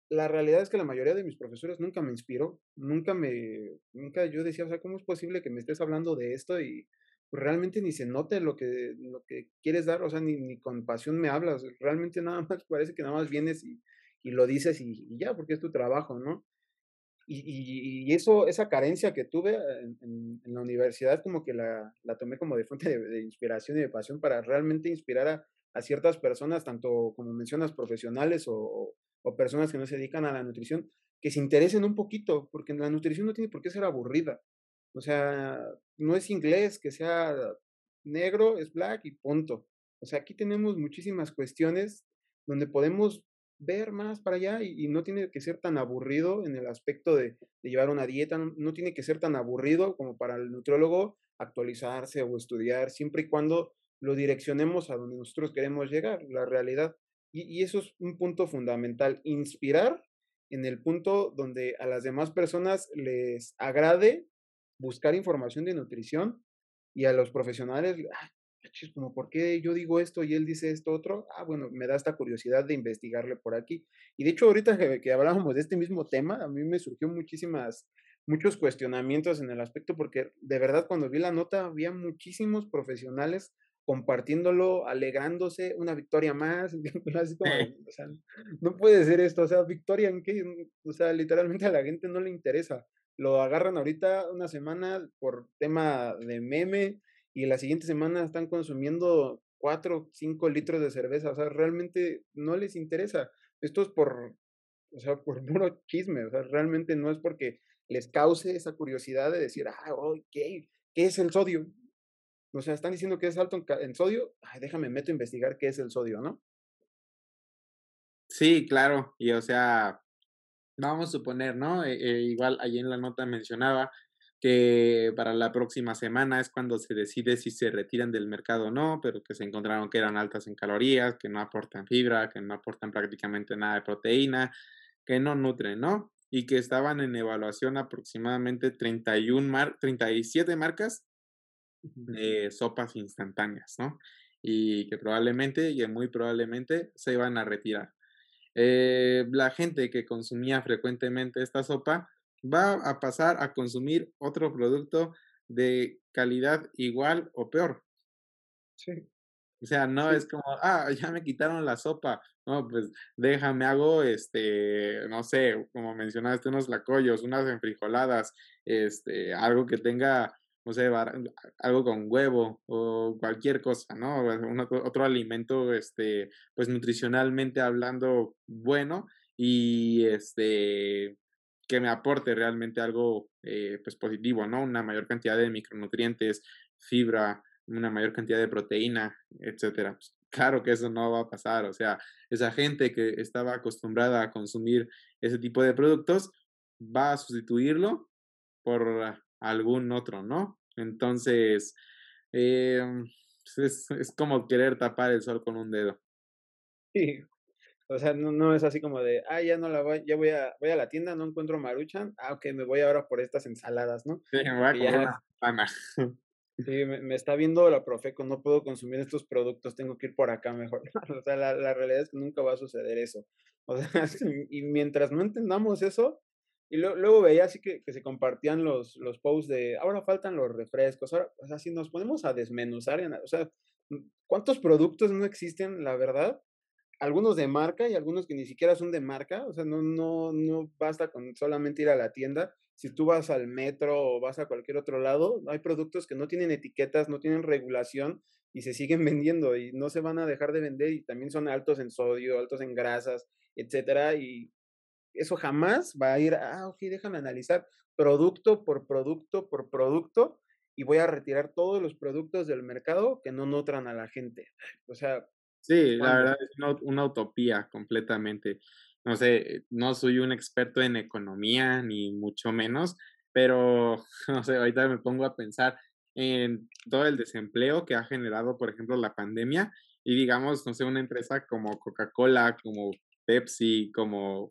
la realidad es que la mayoría de mis profesores nunca me inspiró, nunca me, nunca yo decía, o sea, ¿cómo es posible que me estés hablando de esto y realmente ni se note lo que, lo que quieres dar, o sea, ni, ni con pasión me hablas, realmente nada más parece que nada más vienes y, y lo dices y, ya, porque es tu trabajo, ¿no? Y, y, eso, esa carencia que tuve en, en, la universidad, como que la, la tomé como de fuente de, inspiración y de pasión para realmente inspirar a, a ciertas personas, tanto como mencionas, profesionales o, o personas que no se dedican a la nutrición, que se interesen un poquito, porque la nutrición no tiene por qué ser aburrida. O sea, no es inglés, que sea negro, es black y punto. O sea, aquí tenemos muchísimas cuestiones donde podemos ver más para allá y, no tiene que ser tan aburrido en el aspecto de, llevar una dieta, no, no, tiene que ser tan aburrido como para el nutriólogo actualizarse o estudiar, siempre y cuando lo direccionemos a donde nosotros queremos llegar, la realidad. Y, eso es un punto fundamental, inspirar en el punto donde a las demás personas les agrade buscar información de nutrición y a los profesionales, ah, como, ¿por qué yo digo esto y él dice esto otro? Ah, bueno, me da esta curiosidad de investigarle por aquí. Y de hecho, ahorita que, que hablábamos de este mismo tema, a mí me surgió muchísimas, muchos cuestionamientos en el aspecto, porque de verdad cuando vi la nota había muchísimos profesionales compartiéndolo, alegrándose, una victoria más, así como, o sea, no puede ser esto, o sea, victoria en qué, o sea, literalmente a la gente no le interesa, lo agarran ahorita una semana por tema de meme y la siguiente semana están consumiendo cuatro, cinco litros de cerveza, o sea, realmente no les interesa, esto es por, o sea, por puro chisme, o sea, realmente no es porque les cause esa curiosidad de decir, ah, ¿qué, ¿qué es el sodio? O sea, están diciendo que es alto en, sodio. Ay, déjame meto a investigar qué es el sodio, ¿no? Sí, claro. Y o sea, vamos a suponer, ¿no? E, e, igual allí en la nota mencionaba que para la próxima semana es cuando se decide si se retiran del mercado o no, pero que se encontraron que eran altas en calorías, que no aportan fibra, que no aportan prácticamente nada de proteína, que no nutren, ¿no? Y que estaban en evaluación aproximadamente 31 mar 37 marcas de sopas instantáneas, ¿no? Y que probablemente, y muy probablemente, se iban a retirar. Eh, la gente que consumía frecuentemente esta sopa va a pasar a consumir otro producto de calidad igual o peor. Sí. O sea, no es como, ah, ya me quitaron la sopa. No, pues déjame, hago, este, no sé, como mencionaste, unos lacollos, unas enfrijoladas, este, algo que tenga no sé, algo con huevo o cualquier cosa, ¿no? otro alimento, este, pues nutricionalmente hablando bueno y este, que me aporte realmente algo, eh, pues positivo, ¿no? Una mayor cantidad de micronutrientes, fibra, una mayor cantidad de proteína, etcétera. Pues, claro que eso no va a pasar, o sea, esa gente que estaba acostumbrada a consumir ese tipo de productos va a sustituirlo por algún otro, ¿no? Entonces, eh, es, es, como querer tapar el sol con un dedo. Sí, o sea, no, no es así como de, ah, ya no la voy, ya voy a, voy a la tienda, no encuentro maruchan, ah, ok, me voy ahora por estas ensaladas, ¿no? Sí, me voy a comer Sí, me, me, está viendo la Profeco, no puedo consumir estos productos, tengo que ir por acá mejor. o sea, la, la realidad es que nunca va a suceder eso. O sea, y mientras no entendamos eso, y luego veía así que, que, se compartían los, los posts de ahora faltan los refrescos. Ahora, o sea, si nos ponemos a desmenuzar, o sea, ¿cuántos productos no existen, la verdad? Algunos de marca y algunos que ni siquiera son de marca. O sea, no, no, no basta con solamente ir a la tienda. Si tú vas al metro o vas a cualquier otro lado, hay productos que no tienen etiquetas, no tienen regulación y se siguen vendiendo y no se van a dejar de vender y también son altos en sodio, altos en grasas, etcétera. Y eso jamás va a ir, ah, ok, déjame analizar producto por producto por producto y voy a retirar todos los productos del mercado que no nutran a la gente. O sea. Sí, la verdad es una, utopía completamente. No sé, no soy un experto en economía, ni mucho menos, pero, no sé, ahorita me pongo a pensar en todo el desempleo que ha generado, por ejemplo, la pandemia y digamos, no sé, una empresa como Coca-Cola, como Pepsi, como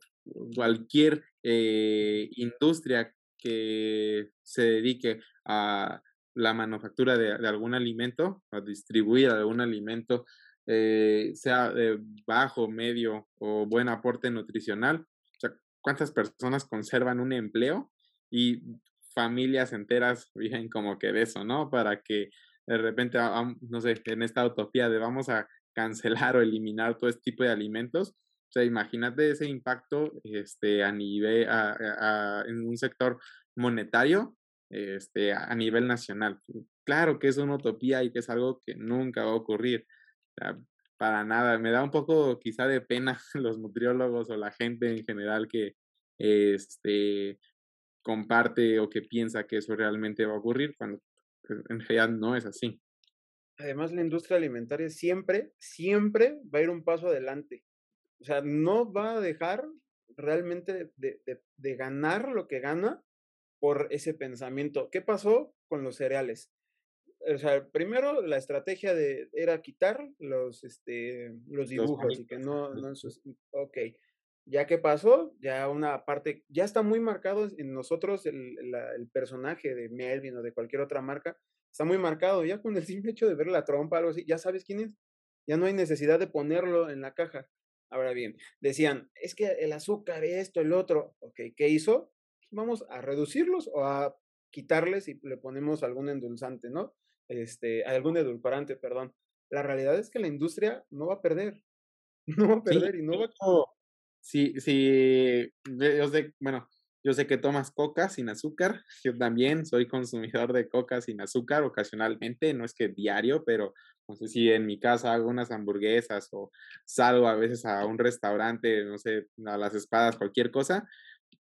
cualquier eh, industria que se dedique a la manufactura de, algún alimento, a distribuir algún alimento, eh, sea de bajo, medio o buen aporte nutricional. O sea, ¿cuántas personas conservan un empleo y familias enteras viven como que de eso, ¿no? Para que de repente, no sé, en esta utopía de vamos a cancelar o eliminar todo este tipo de alimentos. O sea, imagínate ese impacto este, a nivel, en un sector monetario este, a nivel nacional. Claro que es una utopía y que es algo que nunca va a ocurrir. para nada. Me da un poco quizá de pena los nutriólogos o la gente en general que este, comparte o que piensa que eso realmente va a ocurrir cuando pues, en realidad no es así. Además, la industria alimentaria siempre, siempre va a ir un paso adelante. O sea, no va a dejar realmente de, de ganar lo que gana por ese pensamiento. ¿Qué pasó con los cereales? O sea, primero la estrategia de era quitar los, este, los dibujos y que no, no, ok. Ya que pasó, ya una parte, ya está muy marcado en nosotros el, el personaje de Melvin o de cualquier otra marca, está muy marcado, ya con el simple hecho de ver la trompa, algo así, ya sabes quién es, ya no hay necesidad de ponerlo en la caja. Ahora bien, decían, es que el azúcar, esto, el otro, ok, ¿qué hizo? vamos a reducirlos o a quitarles y le ponemos algún endulzante, ¿no? Este, algún edulcorante, perdón. La realidad es que la industria no va a perder. No va a perder y no va a... Sí, sí, yo sé, bueno, yo sé que tomas coca sin azúcar. Yo también soy consumidor de coca sin azúcar ocasionalmente, no es que diario, pero no sé si en mi casa hago unas hamburguesas o salgo a veces a un restaurante, no sé, a las espadas, cualquier cosa,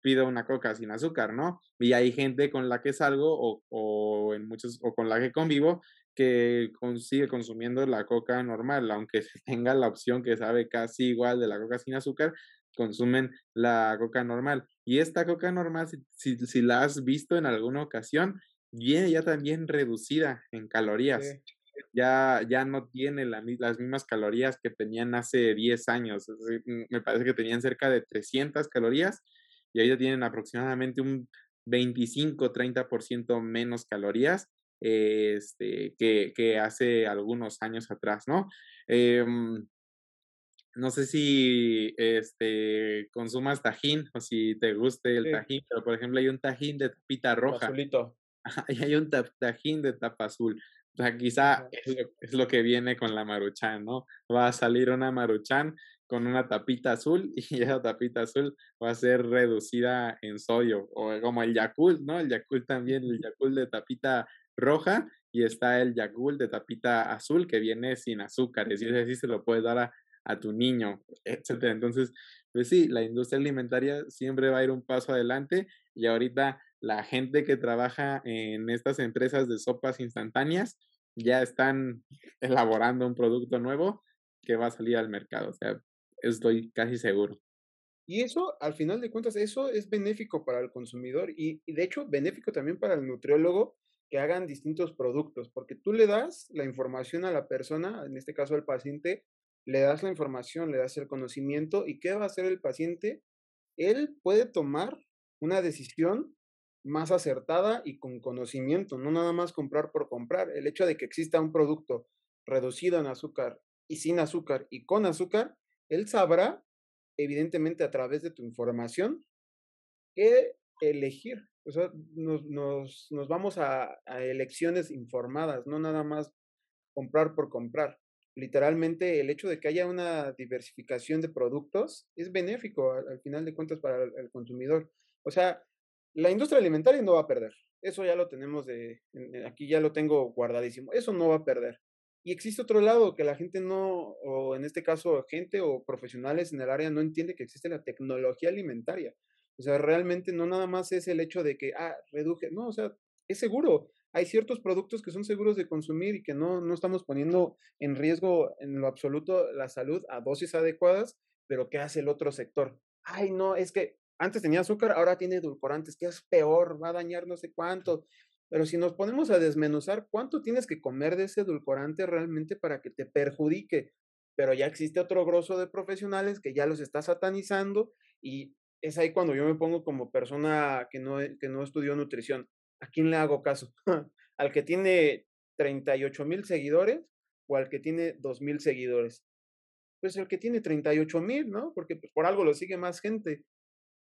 pido una coca sin azúcar, ¿no? Y hay gente con la que salgo o, o en muchos, o con la que convivo que sigue consumiendo la coca normal, aunque tenga la opción que sabe casi igual de la coca sin azúcar, consumen la coca normal. Y esta coca normal, si, si, la has visto en alguna ocasión, viene ya también reducida en calorías. Ya, ya no tiene las mismas calorías que tenían hace 10 años. Me parece que tenían cerca de 300 calorías y ahí tienen aproximadamente un 25-30% menos calorías este, que, que, hace algunos años atrás, ¿no? Em, no sé si este, consumas tajín o si te guste el tajín, pero por ejemplo hay un tajín de tapita roja. Azulito. Y hay un tajín de tapa azul. O sea, quizá es lo, es lo, que viene con la maruchan, ¿no? Va a salir una maruchan con una tapita azul y esa tapita azul va a ser reducida en sodio o como el Yakult, ¿no? El Yakult también, el Yakult de tapita roja y está el Yakult de tapita azul que viene sin azúcares y ese sí se lo puedes dar a, a tu niño, etcétera. Entonces, pues sí, la industria alimentaria siempre va a ir un paso adelante y ahorita la gente que trabaja en estas empresas de sopas instantáneas ya están elaborando un producto nuevo que va a salir al mercado. O sea, estoy casi seguro. Y eso, al final de cuentas, eso es benéfico para el consumidor y, de hecho benéfico también para el nutriólogo que hagan distintos productos, porque tú le das la información a la persona, en este caso al paciente, le das la información, le das el conocimiento y ¿qué va a hacer el paciente? Él puede tomar una decisión más acertada y con conocimiento, no nada más comprar por comprar. El hecho de que exista un producto reducido en azúcar y sin azúcar y con azúcar él sabrá, evidentemente a través de tu información, qué elegir. O sea, nos, vamos a, elecciones informadas, no nada más comprar por comprar. Literalmente el hecho de que haya una diversificación de productos es benéfico al, final de cuentas para el, consumidor. O sea, la industria alimentaria no va a perder. Eso ya lo tenemos de, aquí ya lo tengo guardadísimo. Eso no va a perder. Y existe otro lado que la gente no, o en este caso gente o profesionales en el área no entiende que existe la tecnología alimentaria. O sea, realmente no nada más es el hecho de que, ah, reduje, no, o sea, es seguro. Hay ciertos productos que son seguros de consumir y que no, no estamos poniendo en riesgo en lo absoluto la salud a dosis adecuadas, pero ¿qué hace el otro sector? Ay, no, es que antes tenía azúcar, ahora tiene edulcorantes, que es peor, va a dañar no sé cuánto. Pero si nos ponemos a desmenuzar, ¿cuánto tienes que comer de ese edulcorante realmente para que te perjudique? Pero ya existe otro grosso de profesionales que ya los está satanizando y es ahí cuando yo me pongo como persona que no, que no estudió nutrición. ¿A quién le hago caso? ¿Al que tiene 38 mil seguidores o al que tiene 2.000 seguidores? Pues el que tiene 38 mil, ¿no? Porque pues, por algo lo sigue más gente.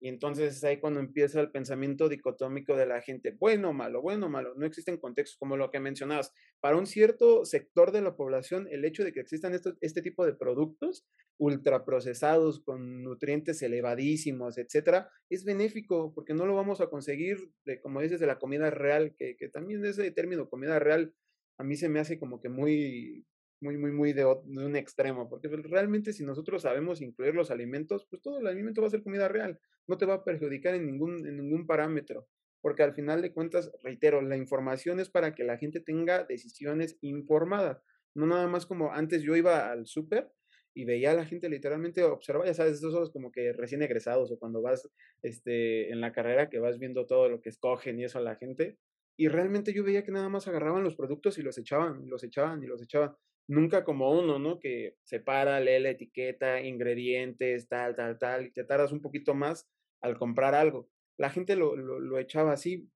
Y entonces es ahí cuando empieza el pensamiento dicotómico de la gente, bueno malo, bueno malo, no existen contextos como lo que mencionabas. Para un cierto sector de la población, el hecho de que existan este tipo de productos ultraprocesados con nutrientes elevadísimos, etcétera, es benéfico porque no lo vamos a conseguir, de, como dices, de la comida real, que, que también ese término comida real a mí se me hace como que muy muy, muy, muy de, un extremo, porque pues, realmente si nosotros sabemos incluir los alimentos, pues todo el alimento va a ser comida real, no te va a perjudicar en ningún, en ningún parámetro, porque al final de cuentas, reitero, la información es para que la gente tenga decisiones informadas, no nada más como antes yo iba al súper y veía a la gente literalmente observar, ya sabes, esos como que recién egresados o cuando vas este, en la carrera que vas viendo todo lo que escogen y eso a la gente, y realmente yo veía que nada más agarraban los productos y los echaban, y los echaban, y los echaban nunca como uno, ¿no? Que separa, lee la etiqueta, ingredientes, tal, tal, tal, y te tardas un poquito más al comprar algo. La gente lo, lo, echaba así.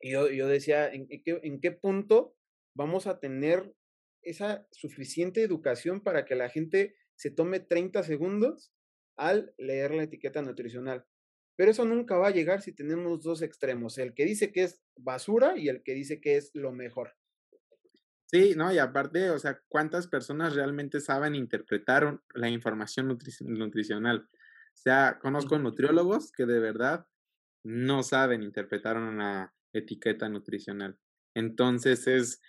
Y yo, yo decía, ¿en, qué, ¿en qué punto vamos a tener esa suficiente educación para que la gente se tome 30 segundos al leer la etiqueta nutricional? Pero eso nunca va a llegar si tenemos dos extremos, el que dice que es basura y el que dice que es lo mejor. Sí, no, y aparte, o sea, ¿cuántas personas realmente saben interpretar la información nutricional? O sea, conozco nutriólogos que de verdad no saben interpretar una etiqueta nutricional. Entonces es,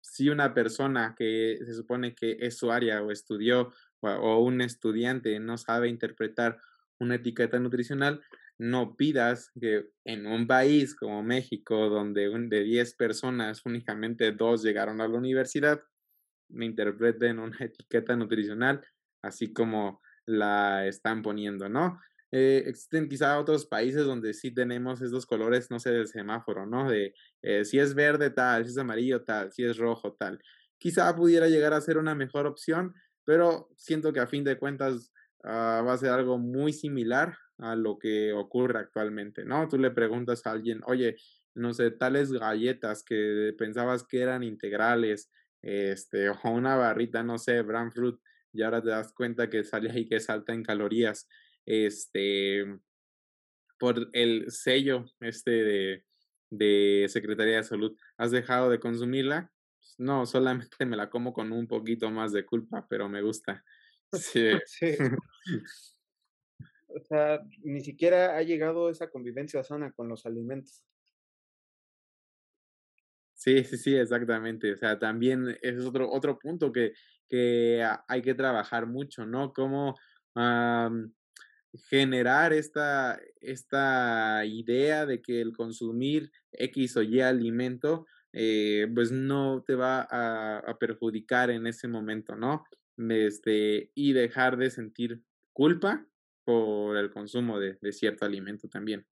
si una persona que se supone que es su área o estudió o un estudiante no sabe interpretar una etiqueta nutricional, no pidas que en un país como México, donde de 10 personas únicamente dos llegaron a la universidad, me interpreten una etiqueta nutricional así como la están poniendo, ¿no? Eh, existen quizá otros países donde sí tenemos esos colores, no sé, del semáforo, ¿no? De eh, si es verde tal, si es amarillo tal, si es rojo tal. Quizá pudiera llegar a ser una mejor opción, pero siento que a fin de cuentas ah, va a ser algo muy similar a lo que ocurre actualmente, ¿no? Tú le preguntas a alguien, oye, no sé, tales galletas que pensabas que eran integrales, este, o una barrita, no sé, bran fruit, y ahora te das cuenta que sale ahí que salta en calorías, este, por el sello este de, de Secretaría de Salud, ¿has dejado de consumirla? Pues, no, solamente me la como con un poquito más de culpa, pero me gusta. Sí. sí. o sea, ni siquiera ha llegado esa convivencia sana con los alimentos. Sí, sí, sí, exactamente. O sea, también es otro, otro punto que, que hay que trabajar mucho, ¿no? Cómo generar esta, esta idea de que el consumir X o Y alimento, eh, pues no te va a, a, perjudicar en ese momento, ¿no? Este, y dejar de sentir culpa por el consumo de, cierto alimento también.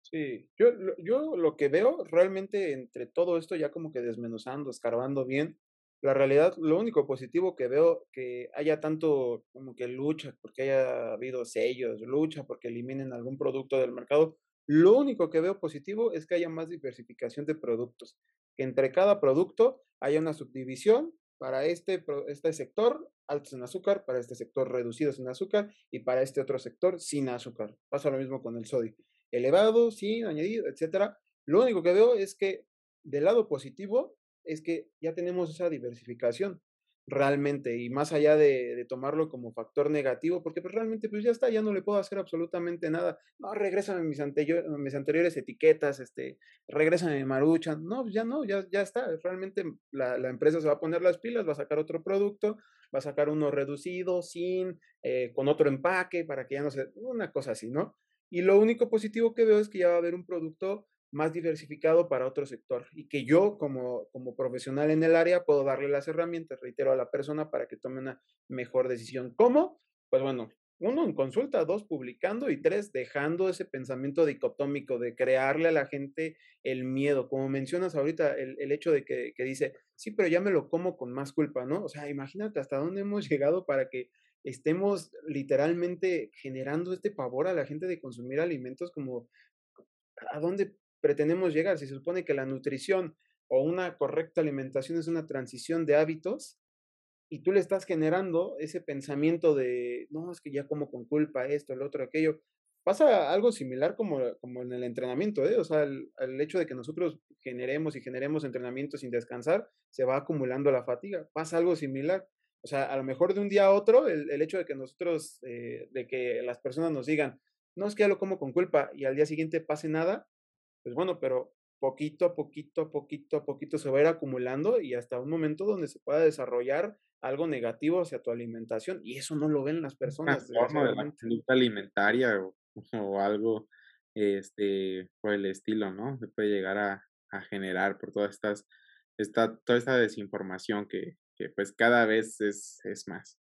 Sí, yo, yo lo que veo realmente entre todo esto, ya como que desmenuzando, escarbando bien, la realidad, lo único positivo que veo que haya tanto como que lucha, porque haya habido sellos, lucha porque eliminen algún producto del mercado, lo único que veo positivo es que haya más diversificación de productos, que entre cada producto haya una subdivisión para este, este sector altos en azúcar, para este sector reducidos en azúcar y para este otro sector sin azúcar. Pasa lo mismo con el sodio. Elevado, sin añadido, etcétera. Lo único que veo es que del lado positivo es que ya tenemos esa diversificación realmente y más allá de, tomarlo como factor negativo, porque pues realmente pues ya está, ya no le puedo hacer absolutamente nada. No, regresan mis, mis anteriores etiquetas, este, regresan mi maruchan. No, pues, ya no, ya, ya está. Realmente la, la, empresa se va a poner las pilas, va a sacar otro producto, va a sacar uno reducido, sin, eh, con otro empaque, para que ya no se, una cosa así, ¿no? Y lo único positivo que veo es que ya va a haber un producto más diversificado para otro sector y que yo como, como profesional en el área puedo darle las herramientas, reitero, a la persona para que tome una mejor decisión. ¿Cómo? Pues bueno, uno en consulta, dos publicando y tres dejando ese pensamiento dicotómico de crearle a la gente el miedo. Como mencionas ahorita, el, el hecho de que, que, dice, sí, pero ya me lo como con más culpa, ¿no? O sea, imagínate hasta dónde hemos llegado para que estemos literalmente generando este pavor a la gente de consumir alimentos como a dónde pretendemos llegar. Si se supone que la nutrición o una correcta alimentación es una transición de hábitos y tú le estás generando ese pensamiento de, no, es que ya como con culpa esto, el otro, aquello. Pasa algo similar como, como en el entrenamiento, ¿eh? O sea, el, el, hecho de que nosotros generemos y generemos entrenamiento sin descansar, se va acumulando la fatiga. Pasa algo similar. O sea, a lo mejor de un día a otro, el, el hecho de que nosotros, eh, de que las personas nos digan, no, es que ya lo como con culpa y al día siguiente pase nada, pues bueno, pero poquito a poquito, poquito a poquito se va a ir acumulando y hasta un momento donde se pueda desarrollar algo negativo hacia tu alimentación y eso no lo ven las personas. Una de la conducta alimentaria o, o, algo este, por el estilo, ¿no? Se puede llegar a, a generar por todas estas, esta, toda esta desinformación que, que pues cada vez es, es más.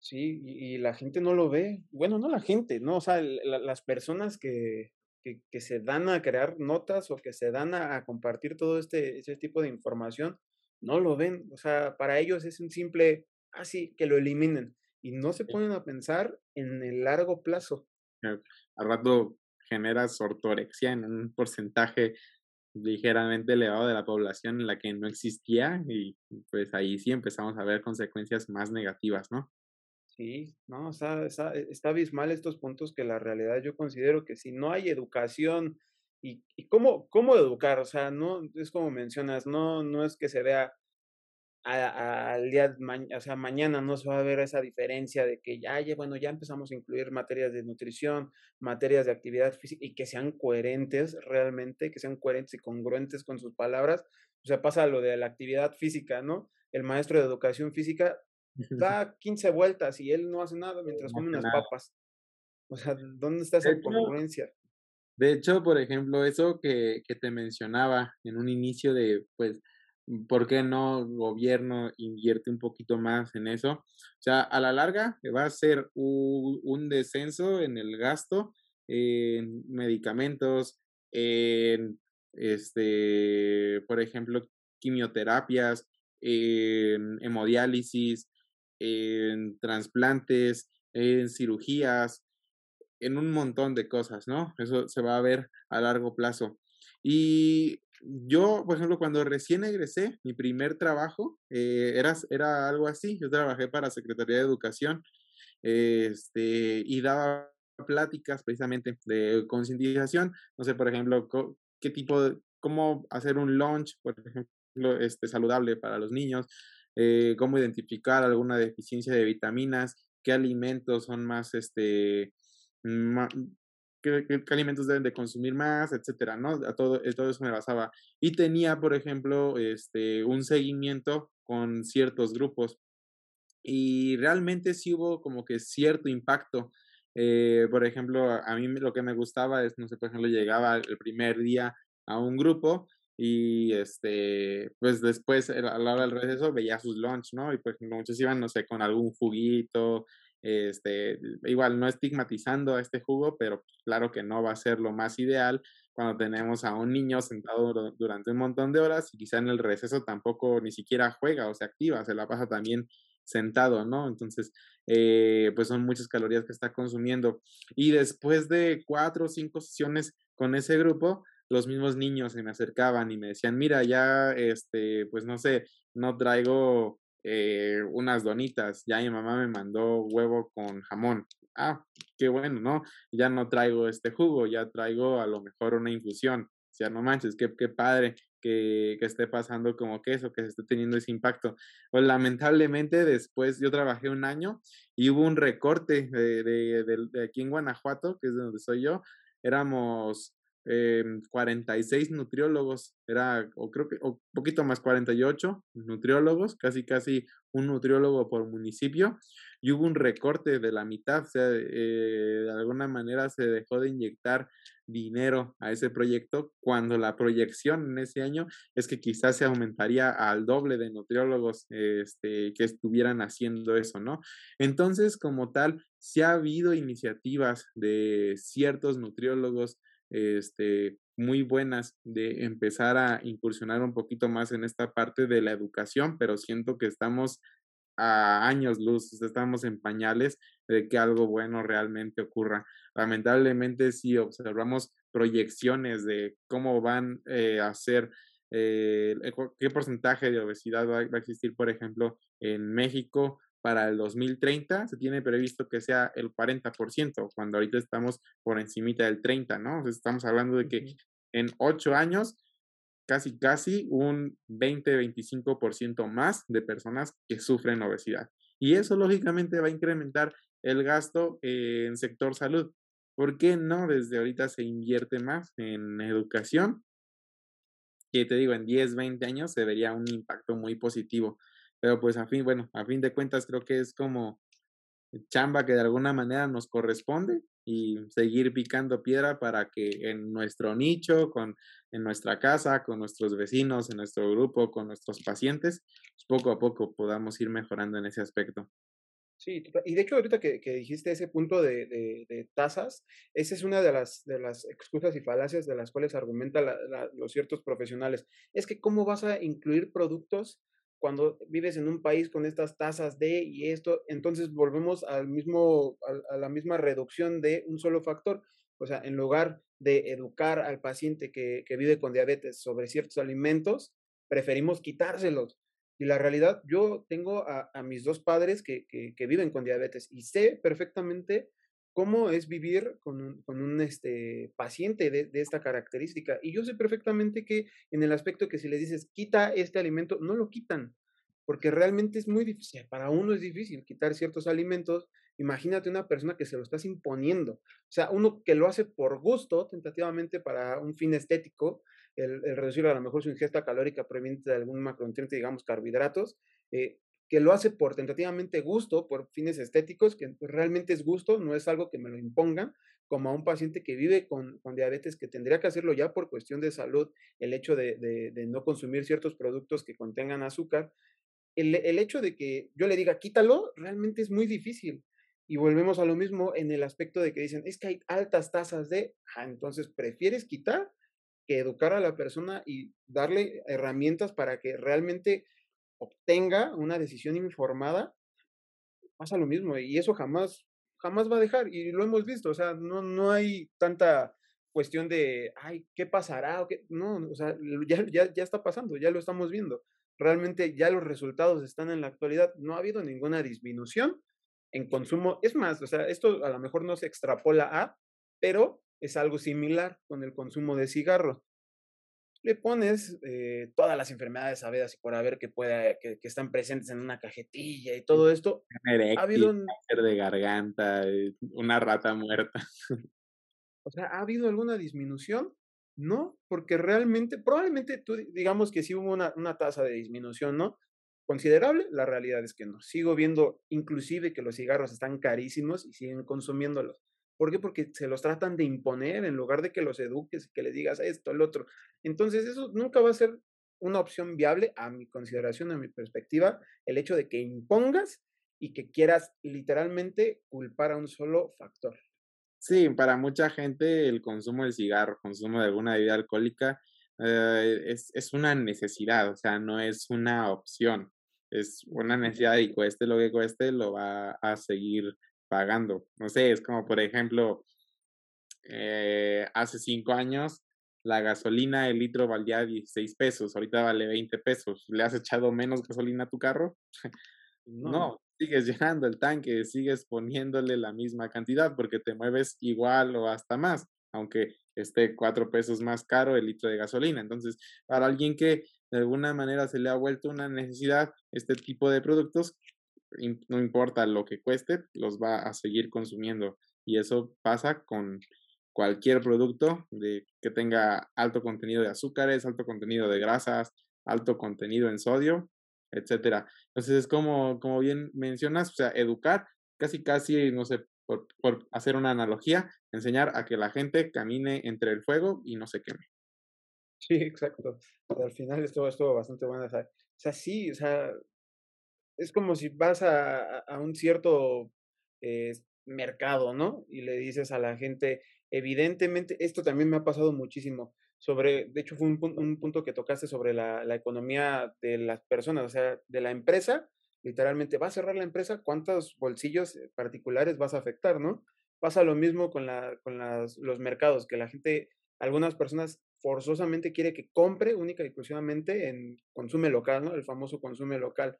Sí, y, y, la gente no lo ve. Bueno, no la gente, ¿no? O sea, la, las personas que, que, que, se dan a crear notas o que se dan a, a compartir todo este, este tipo de información, no lo ven. O sea, para ellos es un simple, así, ah, que lo eliminen. Y no se ponen a pensar en el largo plazo. Al rato generas ortorexia en un porcentaje ligeramente elevado de la población en la que no existía y pues ahí sí empezamos a ver consecuencias más negativas, ¿no? Sí, no, o sea, está, está abismal estos puntos que la realidad yo considero que si no hay educación y, y cómo, cómo educar, o sea, no es como mencionas, no, no es que se vea al día, o sea, mañana no se va a ver esa diferencia de que ya, ya, bueno, ya empezamos a incluir materias de nutrición, materias de actividad física y que sean coherentes realmente, que sean coherentes y congruentes con sus palabras. O sea, pasa lo de la actividad física, ¿no? El maestro de educación física da 15 vueltas y él no hace nada mientras come unas papas. O sea, ¿dónde está esa congruencia? De hecho, por ejemplo, eso que, que te mencionaba en un inicio de, pues, ¿por qué no el gobierno invierte un poquito más en eso? O sea, a la larga va a ser un, un descenso en el gasto en medicamentos, en, este, por ejemplo, quimioterapias, en hemodiálisis, en trasplantes, en cirugías, en un montón de cosas, ¿no? Eso se va a ver a largo plazo. Y yo, por ejemplo, cuando recién egresé, mi primer trabajo eh, era, era algo así. Yo trabajé para Secretaría de Educación este, y daba pláticas precisamente de concientización. No sé, por ejemplo, qué tipo de, cómo hacer un lunch, por ejemplo, este, saludable para los niños, eh, cómo identificar alguna deficiencia de vitaminas, qué alimentos son más, este, más, qué, qué, qué, alimentos deben de consumir más, etcétera, ¿no? A todo, todo eso me basaba. Y tenía, por ejemplo, este, un seguimiento con ciertos grupos. Y realmente sí hubo como que cierto impacto. Eh, por ejemplo, a mí lo que me gustaba es, no sé, por ejemplo, llegaba el primer día a un grupo y este, pues después a la hora del receso veía sus lunch, ¿no? Y pues muchos iban, no sé, con algún juguito, este, igual no estigmatizando a este jugo, pero claro que no va a ser lo más ideal cuando tenemos a un niño sentado durante un montón de horas y quizá en el receso tampoco ni siquiera juega o se activa, se la pasa también sentado, ¿no? Entonces, eh, pues son muchas calorías que está consumiendo. Y después de cuatro o cinco sesiones con ese grupo, los mismos niños se me acercaban y me decían, mira, ya, este, pues no sé, no traigo eh, unas donitas, ya mi mamá me mandó huevo con jamón. Ah, qué bueno, ¿no? Ya no traigo este jugo, ya traigo a lo mejor una infusión. O sea, no manches, qué, qué padre que, que, esté pasando como que eso, que se esté teniendo ese impacto. Pues lamentablemente después yo trabajé un año y hubo un recorte de, de, de, de aquí en Guanajuato, que es de donde soy yo. Éramos eh, 46 nutriólogos, era, o creo que, un poquito más, 48 nutriólogos, casi casi un nutriólogo por municipio, y hubo un recorte de la mitad, o sea, eh, de alguna manera se dejó de inyectar dinero a ese proyecto, cuando la proyección en ese año es que quizás se aumentaría al doble de nutriólogos este, que estuvieran haciendo eso, ¿no? Entonces, como tal, sí ha habido iniciativas de ciertos nutriólogos este, muy buenas de empezar a incursionar un poquito más en esta parte de la educación, pero siento que estamos a años luz, estamos en pañales de que algo bueno realmente ocurra. Lamentablemente, si observamos proyecciones de cómo van eh, a ser eh, qué porcentaje de obesidad va, a existir, por ejemplo, en México para el 2030. Se tiene previsto que sea el 40%, cuando ahorita estamos por encimita del 30, ¿no? estamos hablando de que en ocho años casi, casi un 20-25% más de personas que sufren obesidad. Y eso lógicamente va a incrementar el gasto en sector salud. ¿Por qué no desde ahorita se invierte más en educación? Que te digo, en 10, 20 años se vería un impacto muy positivo. Pero pues a fin, bueno, a fin de cuentas creo que es como chamba que de alguna manera nos corresponde y seguir picando piedra para que en nuestro nicho, con, en nuestra casa, con nuestros vecinos, en nuestro grupo, con nuestros pacientes, pues poco a poco podamos ir mejorando en ese aspecto. Sí, y de hecho ahorita que, dijiste ese punto de, de, tasas, esa es una de las, de las excusas y falacias de las cuales argumentan los ciertos profesionales. Es que cómo vas a incluir productos cuando vives en un país con estas tasas de y esto, entonces volvemos al mismo, a, la misma reducción de un solo factor. O sea, en lugar de educar al paciente que, que vive con diabetes sobre ciertos alimentos, preferimos quitárselos. Y la realidad, yo tengo a, a mis dos padres que, que, que, viven con diabetes y sé perfectamente cómo es vivir con un, con un este, paciente de, de, esta característica. Y yo sé perfectamente que en el aspecto que si les dices, quita este alimento, no lo quitan, porque realmente es muy difícil. Para uno es difícil quitar ciertos alimentos. Imagínate una persona que se lo estás imponiendo. O sea, uno que lo hace por gusto, tentativamente para un fin estético, el, el reducir a lo mejor su ingesta calórica proveniente de algún macronutriente, digamos carbohidratos, eh, que lo hace por tentativamente gusto, por fines estéticos, que realmente es gusto, no es algo que me lo impongan, como a un paciente que vive con, con diabetes, que tendría que hacerlo ya por cuestión de salud, el hecho de, de, de no consumir ciertos productos que contengan azúcar, el, el, hecho de que yo le diga quítalo, realmente es muy difícil. Y volvemos a lo mismo en el aspecto de que dicen, es que hay altas tasas de, ah, entonces prefieres quitar que educar a la persona y darle herramientas para que realmente obtenga una decisión informada, pasa lo mismo y eso jamás, jamás va a dejar y lo hemos visto, o sea, no, no hay tanta cuestión de, ay, ¿qué pasará? O qué? No, o sea, ya, ya, ya está pasando, ya lo estamos viendo. Realmente ya los resultados están en la actualidad, no ha habido ninguna disminución en consumo. Es más, o sea, esto a lo mejor no se extrapola a, pero es algo similar con el consumo de cigarros le pones eh, todas las enfermedades sabidas y por haber que pueda, que, están presentes en una cajetilla y todo esto. ha habido un de garganta, eh, una rata muerta. O sea, ¿ha habido alguna disminución? No, porque realmente, probablemente tú digamos que sí hubo una, una tasa de disminución, ¿no? Considerable, la realidad es que no. Sigo viendo inclusive que los cigarros están carísimos y siguen consumiéndolos. ¿Por qué? Porque se los tratan de imponer en lugar de que los eduques y que les digas esto, el otro. Entonces, eso nunca va a ser una opción viable a mi consideración, a mi perspectiva, el hecho de que impongas y que quieras literalmente culpar a un solo factor. Sí, para mucha gente el consumo del cigarro, consumo de alguna bebida alcohólica eh, es, es, una necesidad, o sea, no es una opción, es una necesidad y cueste lo que cueste, lo va a seguir pagando. No sé, es como por ejemplo, eh, hace cinco años la gasolina, el litro valía 16 pesos, ahorita vale 20 pesos. ¿Le has echado menos gasolina a tu carro? no. sigues llenando el tanque, sigues poniéndole la misma cantidad porque te mueves igual o hasta más, aunque esté cuatro pesos más caro el litro de gasolina. Entonces, para alguien que de alguna manera se le ha vuelto una necesidad este tipo de productos, no importa lo que cueste, los va a seguir consumiendo. Y eso pasa con cualquier producto de, que tenga alto contenido de azúcares, alto contenido de grasas, alto contenido en sodio, etcétera. Entonces es como, como bien mencionas, o sea, educar, casi casi, no sé, por, hacer una analogía, enseñar a que la gente camine entre el fuego y no se queme. Sí, exacto. Al final esto estuvo bastante bueno. O sea, sí, o sea, es como si vas a, a un cierto eh, mercado, ¿no? Y le dices a la gente, evidentemente, esto también me ha pasado muchísimo, sobre, de hecho fue un, un punto que tocaste sobre la, la, economía de las personas, o sea, de la empresa, literalmente, va a cerrar la empresa, ¿cuántos bolsillos eh, particulares vas a afectar, ¿no? Pasa lo mismo con, la, con las, los mercados, que la gente, algunas personas forzosamente quiere que compre única y exclusivamente en consume local, ¿no? El famoso consume local.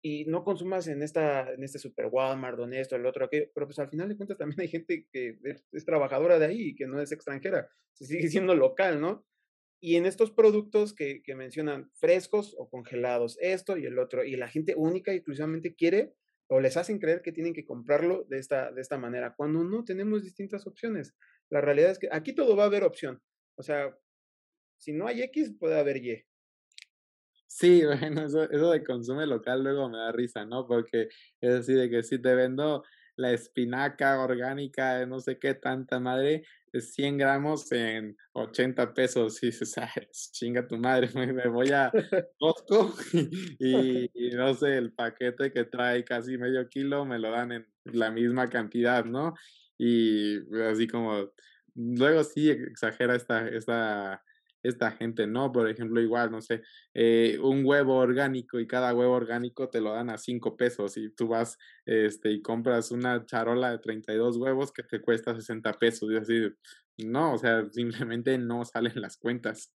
Y no consumas en, esta, en este super Walmart, en esto, el otro, aquello, pero pues al final de cuentas también hay gente que es, trabajadora de ahí y que no es extranjera, se sigue siendo local, ¿no? Y en estos productos que, que mencionan frescos o congelados, esto y el otro, y la gente única y exclusivamente quiere o les hacen creer que tienen que comprarlo de esta, de esta manera, cuando no tenemos distintas opciones. La realidad es que aquí todo va a haber opción. O sea, si no hay X, puede haber Y. Sí, bueno, eso, eso de consume local luego me da risa, ¿no? Porque es así de que si te vendo la espinaca orgánica, no sé qué, tanta madre, es 100 gramos en 80 pesos. Y dices, chinga tu madre, me voy a Costco y, y, no sé, el paquete que trae casi medio kilo me lo dan en la misma cantidad, ¿no? Y así como, luego sí exagera esta, esta, esta gente, ¿no? Por ejemplo, igual, no sé, eh, un huevo orgánico y cada huevo orgánico te lo dan a cinco pesos y tú vas este, y compras una charola de 32 huevos que te cuesta 60 pesos y así, no, o sea, simplemente no salen las cuentas.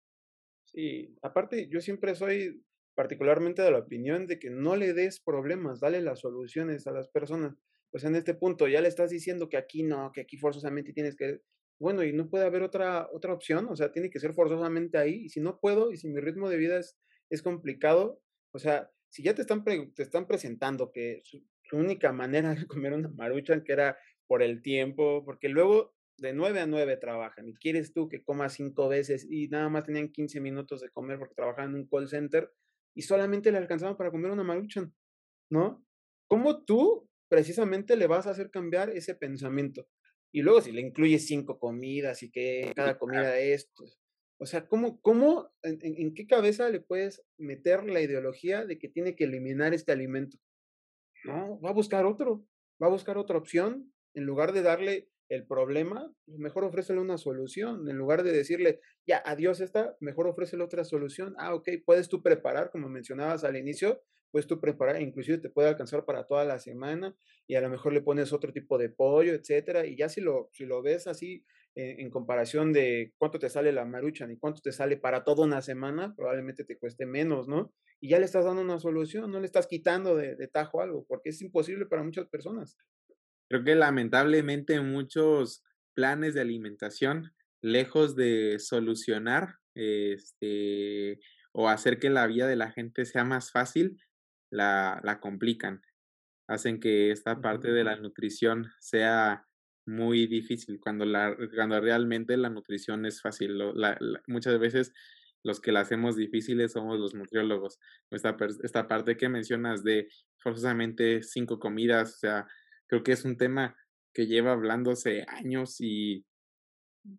Sí, aparte yo siempre soy particularmente de la opinión de que no le des problemas, dale las soluciones a las personas. Pues en este punto ya le estás diciendo que aquí no, que aquí forzosamente tienes que bueno, y no puede haber otra, otra opción, o sea, tiene que ser forzosamente ahí, y si no puedo, y si mi ritmo de vida es, es complicado, o sea, si ya te están, te están presentando que su, única manera de comer una maruchan, que era por el tiempo, porque luego de 9 a 9 trabajan, y quieres tú que comas cinco veces, y nada más tenían 15 minutos de comer porque trabajaban en un call center, y solamente le alcanzaban para comer una maruchan, ¿no? ¿Cómo tú precisamente le vas a hacer cambiar ese pensamiento? Y luego si le incluyes cinco comidas y que cada comida esto. O sea, ¿cómo, cómo en, qué cabeza le puedes meter la ideología de que tiene que eliminar este alimento? No, va a buscar otro, va a buscar otra opción. En lugar de darle el problema, pues mejor ofrécele una solución. En lugar de decirle, ya, adiós esta, mejor ofrécele otra solución. Ah, ok, puedes tú preparar, como mencionabas al inicio, puedes tú preparar, inclusive te puede alcanzar para toda la semana y a lo mejor le pones otro tipo de pollo, etcétera, y ya si lo, si lo ves así en, comparación de cuánto te sale la maruchan y cuánto te sale para toda una semana, probablemente te cueste menos, ¿no? Y ya le estás dando una solución, no le estás quitando de, de tajo algo, porque es imposible para muchas personas. Creo que lamentablemente muchos planes de alimentación, lejos de solucionar este, o hacer que la vida de la gente sea más fácil, la, la complican. Hacen que esta parte de la nutrición sea muy difícil cuando, la, cuando realmente la nutrición es fácil. muchas veces los que la hacemos difíciles somos los nutriólogos. Esta, esta parte que mencionas de forzosamente cinco comidas, o sea, creo que es un tema que lleva hablándose años y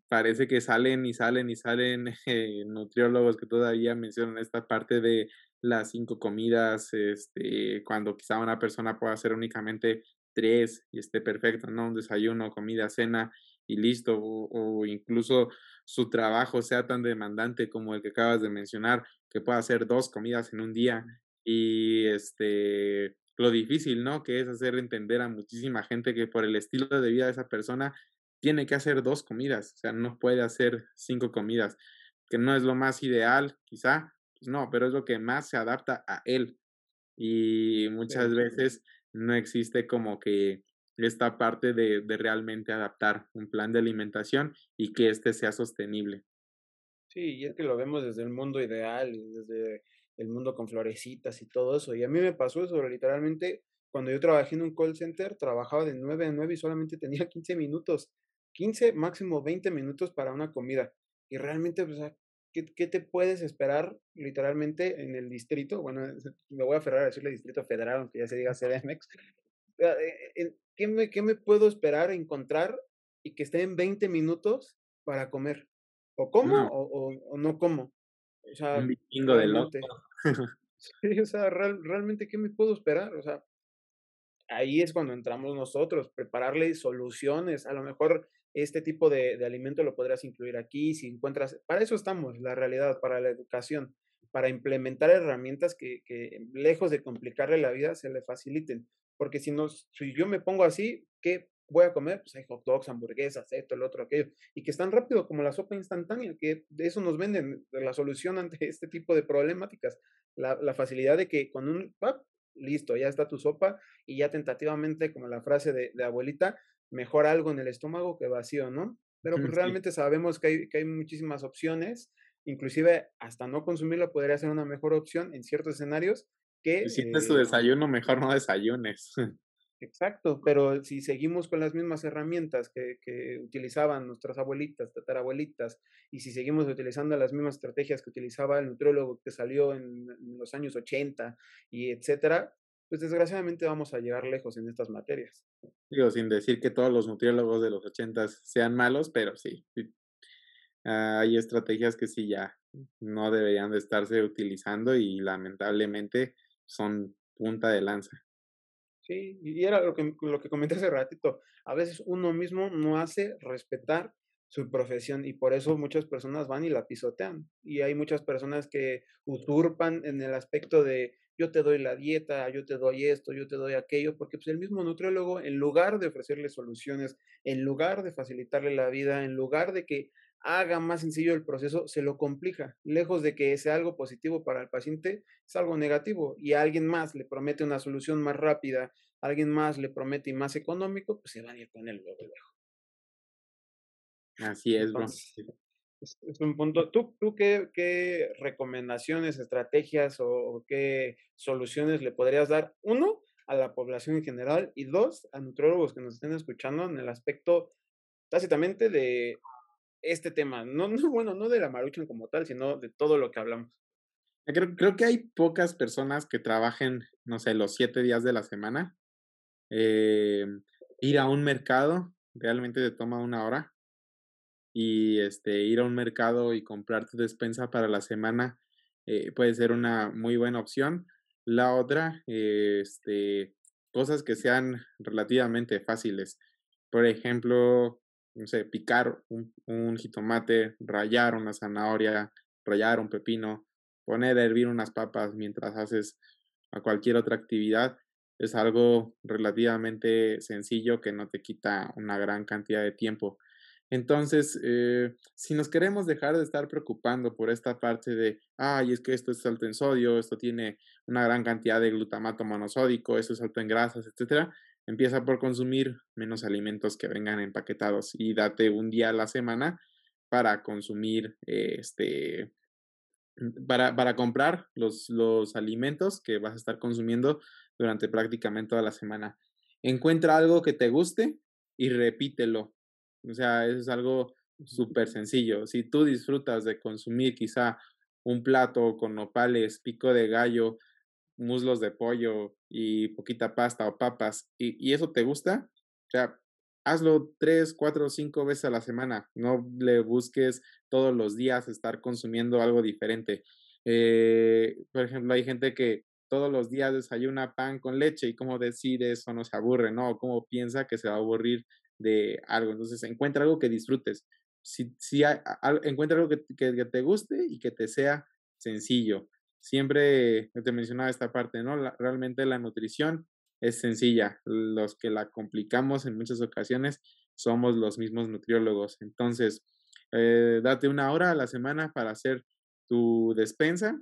parece que salen y salen y salen eh, nutriólogos que todavía mencionan esta parte de las cinco comidas, este, cuando quizá una persona pueda hacer únicamente tres y esté perfecto, ¿no? Un desayuno, comida, cena y listo, o, incluso su trabajo sea tan demandante como el que acabas de mencionar, que pueda hacer dos comidas en un día y este lo difícil, ¿no? Que es hacer entender a muchísima gente que por el estilo de vida de esa persona tiene que hacer dos comidas, o sea, no puede hacer cinco comidas, que no es lo más ideal, quizá, no, pero es lo que más se adapta a él. Y muchas veces no existe como que esta parte de, de realmente adaptar un plan de alimentación y que éste sea sostenible. Sí, y es que lo vemos desde el mundo ideal, desde el mundo con florecitas y todo eso. Y a mí me pasó eso, literalmente, cuando yo trabajé en un call center, trabajaba de 9 a 9 y solamente tenía 15 minutos. 15, máximo 20 minutos para una comida. Y realmente, pues, ¿qué, ¿qué, te puedes esperar literalmente en el distrito? Bueno, me voy a aferrar a decirle distrito federal, aunque ya se diga CDMX. Ah, eh, eh, ¿Qué me, ¿Qué me puedo esperar encontrar y que esté en 20 minutos para comer? ¿O como o, o, no como? O sea, Un vikingo de loco. sí, o sea, realmente, ¿qué me puedo esperar? O sea, ahí es cuando entramos nosotros, prepararle soluciones. A lo mejor este tipo de, alimento lo podrías incluir aquí, si encuentras, para eso estamos, la realidad, para la educación, para implementar herramientas que, lejos de complicarle la vida, se le faciliten. Porque si, no, si yo me pongo así, ¿qué voy a comer, pues hay hot dogs, hamburguesas, esto, el otro, aquello, y que están rápido como la sopa instantánea, que de eso nos venden la solución ante este tipo de problemáticas, la, facilidad de que con un, listo, ya está tu sopa y ya tentativamente, como la frase de, de abuelita, mejor algo en el estómago que vacío, ¿no? Pero pues, realmente sabemos que hay, que hay muchísimas opciones, inclusive hasta no consumirlo podría ser una mejor opción en ciertos escenarios que... Si tienes tu desayuno, mejor no desayunes. Exacto, pero si seguimos con las mismas herramientas que, utilizaban nuestras abuelitas, tatarabuelitas, y si seguimos utilizando las mismas estrategias que utilizaba el nutriólogo que salió en, los años 80 y etcétera, pues desgraciadamente vamos a llegar lejos en estas materias. Digo, sin decir que todos los nutriólogos de los 80 sean malos, pero sí, hay estrategias que sí ya no deberían de estarse utilizando y lamentablemente son punta de lanza. Sí, y era lo que, lo que comenté hace ratito. A veces uno mismo no hace respetar su profesión y por eso muchas personas van y la pisotean. Y hay muchas personas que usurpan en el aspecto de yo te doy la dieta, yo te doy esto, yo te doy aquello, porque pues el mismo nutriólogo, en lugar de ofrecerle soluciones, en lugar de facilitarle la vida, en lugar de que haga más sencillo el proceso, se lo complica. Lejos de que sea algo positivo para el paciente, es algo negativo. Y a alguien más le promete una solución más rápida, a alguien más le promete y más económico, pues se va a ir con él luego, luego. Así es, bro. Es, un punto. ¿Tú, tú qué, qué recomendaciones, estrategias o, o, qué soluciones le podrías dar? Uno, a la población en general y dos, a nutriólogos que nos estén escuchando en el aspecto tácitamente de este tema. No, no, bueno, no de la maruchan como tal, sino de todo lo que hablamos. Creo, creo que hay pocas personas que trabajen, no sé, los siete días de la semana. Eh, ir a un mercado realmente te toma una hora. Y este, ir a un mercado y comprar tu despensa para la semana eh, puede ser una muy buena opción. La otra, eh, este, cosas que sean relativamente fáciles. Por ejemplo, no sé, picar un, jitomate, rayar una zanahoria, rayar un pepino, poner a hervir unas papas mientras haces a cualquier otra actividad, es algo relativamente sencillo que no te quita una gran cantidad de tiempo. Entonces, eh, si nos queremos dejar de estar preocupando por esta parte de, ay, es que esto es alto en sodio, esto tiene una gran cantidad de glutamato monosódico, esto es alto en grasas, etcétera, Empieza por consumir menos alimentos que vengan empaquetados y date un día a la semana para consumir este para, para comprar los, los alimentos que vas a estar consumiendo durante prácticamente toda la semana. Encuentra algo que te guste y repítelo. O sea, eso es algo súper sencillo. Si tú disfrutas de consumir quizá un plato con nopales, pico de gallo, muslos de pollo y poquita pasta o papas y, y, eso te gusta, o sea, hazlo tres, cuatro, cinco veces a la semana. No le busques todos los días estar consumiendo algo diferente. Eh, por ejemplo, hay gente que todos los días desayuna pan con leche y cómo decide eso no se aburre, ¿no? O cómo piensa que se va a aburrir de algo. Entonces, encuentra algo que disfrutes. Si, si encuentra algo que, que te guste y que te sea sencillo siempre te mencionaba esta parte, ¿no? Realmente la nutrición es sencilla. Los que la complicamos en muchas ocasiones somos los mismos nutriólogos. Entonces, eh, date una hora a la semana para hacer tu despensa.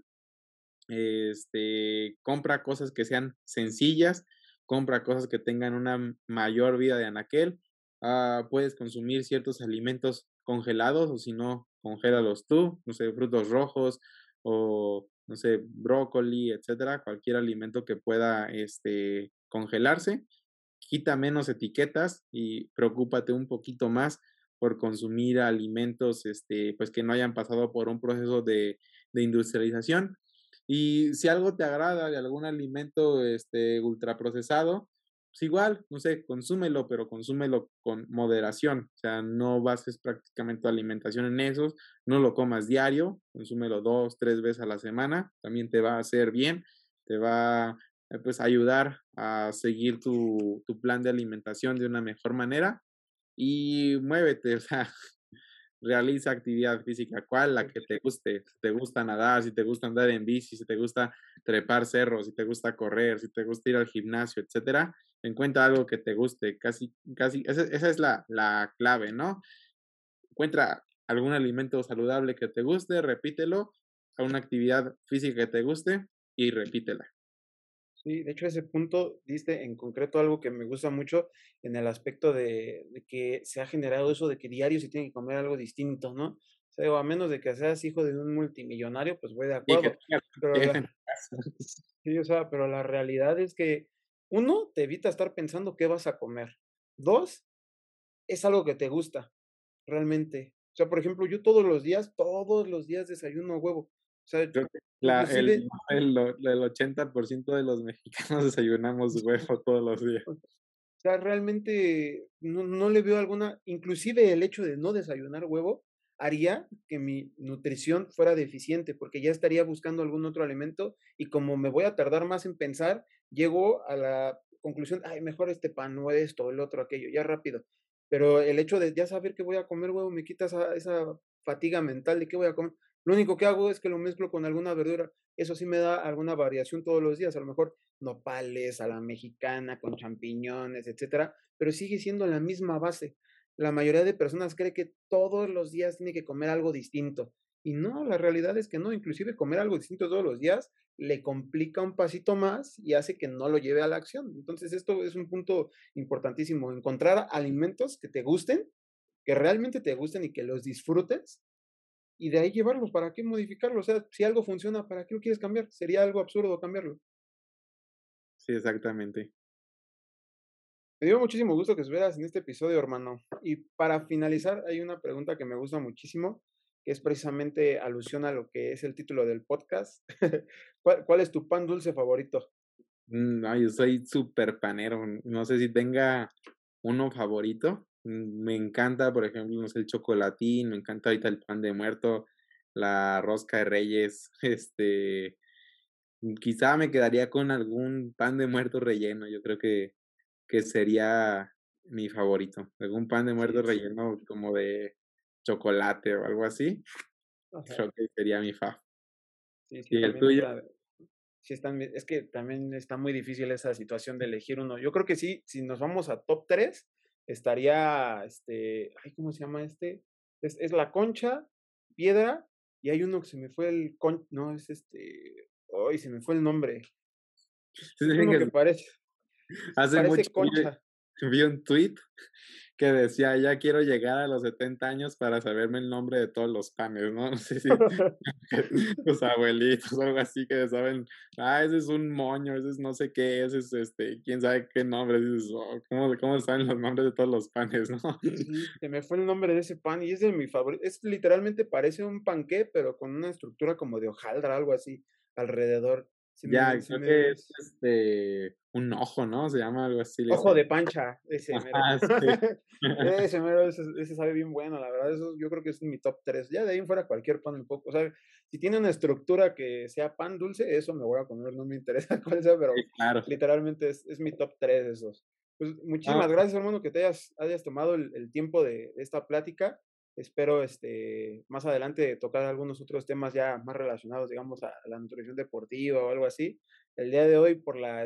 Este, compra cosas que sean sencillas, compra cosas que tengan una mayor vida de anaquel. Uh, puedes consumir ciertos alimentos congelados o si no, congélalos tú, no sé, frutos rojos o no sé, brócoli, etcétera, cualquier alimento que pueda este, congelarse, quita menos etiquetas y preocúpate un poquito más por consumir alimentos este, pues que no hayan pasado por un proceso de, de industrialización. Y si algo te agrada de algún alimento este, ultraprocesado, pues igual, no sé, consúmelo, pero consúmelo con moderación. O sea, no bases prácticamente tu alimentación en esos, no lo comas diario, consúmelo dos, tres veces a la semana, también te va a hacer bien, te va eh, pues, a ayudar a seguir tu, tu plan de alimentación de una mejor manera y muévete, o sea, realiza actividad física, cuál la que te guste, si te gusta nadar, si te gusta andar en bici, si te gusta trepar cerros, si te gusta correr, si te gusta ir al gimnasio, etcétera, encuentra algo que te guste, casi, casi, esa, esa es la, la clave, ¿no? Encuentra algún alimento saludable que te guste, repítelo, a una actividad física que te guste y repítela. Sí, de hecho ese punto diste en concreto algo que me gusta mucho en el aspecto de, que se ha generado eso de que diario se tiene que comer algo distinto, ¿no? O sea, a menos de que seas hijo de un multimillonario, pues voy de acuerdo. Pero sí, o sea, pero la realidad es que uno, te evita estar pensando qué vas a comer. Dos, es algo que te gusta, realmente. O sea, por ejemplo, yo todos los días, todos los días desayuno huevo. O sea, la, el, el, el 80% de los mexicanos desayunamos huevo todos los días. O sea, realmente no, no le veo alguna, inclusive el hecho de no desayunar huevo haría que mi nutrición fuera deficiente, porque ya estaría buscando algún otro alimento y como me voy a tardar más en pensar, llego a la conclusión, ay, mejor este pan o esto, el otro, aquello, ya rápido. Pero el hecho de ya saber que voy a comer huevo me quita esa, esa fatiga mental de qué voy a comer. Lo único que hago es que lo mezclo con alguna verdura. Eso sí me da alguna variación todos los días. A lo mejor nopales a la mexicana con champiñones, etcétera, pero sigue siendo la misma base. La mayoría de personas cree que todos los días tiene que comer algo distinto. Y no, la realidad es que no. Inclusive comer algo distinto todos los días le complica un pasito más y hace que no lo lleve a la acción. Entonces, esto es un punto importantísimo. Encontrar alimentos que te gusten, que realmente te gusten y que los disfrutes y de ahí llevarlos. ¿Para qué modificarlo? O sea, si algo funciona, ¿para qué lo quieres cambiar? Sería algo absurdo cambiarlo. Sí, exactamente. Me dio muchísimo gusto que estuvieras en este episodio, hermano. Y para finalizar, hay una pregunta que me gusta muchísimo, que es precisamente alusión a lo que es el título del podcast. ¿Cuál, es tu pan dulce favorito? Mm, no, yo soy súper panero. No sé si tenga uno favorito, Mm, me encanta, por ejemplo, no sé, el chocolatín, me encanta ahorita el pan de muerto, la rosca de reyes, este, mm, quizá me quedaría con algún pan de muerto relleno, yo creo que, que sería mi favorito, algún pan de muerto relleno como de chocolate o algo así, creo que sería mi fa. Sí, ¿Y el tuyo? sí es que también está muy difícil esa situación de elegir uno. Yo creo que sí, si nos vamos a top 3, estaría, este, ay, ¿cómo se llama este? Es, es la concha, piedra, y hay uno que se me fue el con, no, es este, ay, se me fue el nombre. Es uno que parece, hace parece mucho concha. Vi un tweet que decía, ya quiero llegar a los 70 años para saberme el nombre de todos los panes, ¿no? No sé si los abuelitos o algo así que saben, ah, ese es un moño, ese es no sé qué, ese es este, quién sabe qué nombre, oh, ¿cómo, ¿cómo saben los nombres de todos los panes, no? Sí, se me fue el nombre de ese pan y es de mi favorito, es literalmente parece un panqué, pero con una estructura como de hojaldra, algo así, alrededor ya, creo que es este un ojo, ¿no? Se llama algo así. Ojo de pancha, ese mero. ese mero, ese, sabe bien bueno, la verdad, eso yo creo que es mi top 3. Ya de ahí fuera cualquier pan un poco, o sea, si tiene una estructura que sea pan dulce, eso me voy a comer, no me interesa cuál sea, pero literalmente es, es, mi top 3 esos. Pues muchísimas gracias, hermano, que te hayas, hayas tomado el, el tiempo de, de esta plática. Espero este, más adelante tocar algunos otros temas ya más relacionados, digamos, a la nutrición deportiva o algo así. El día de hoy, por la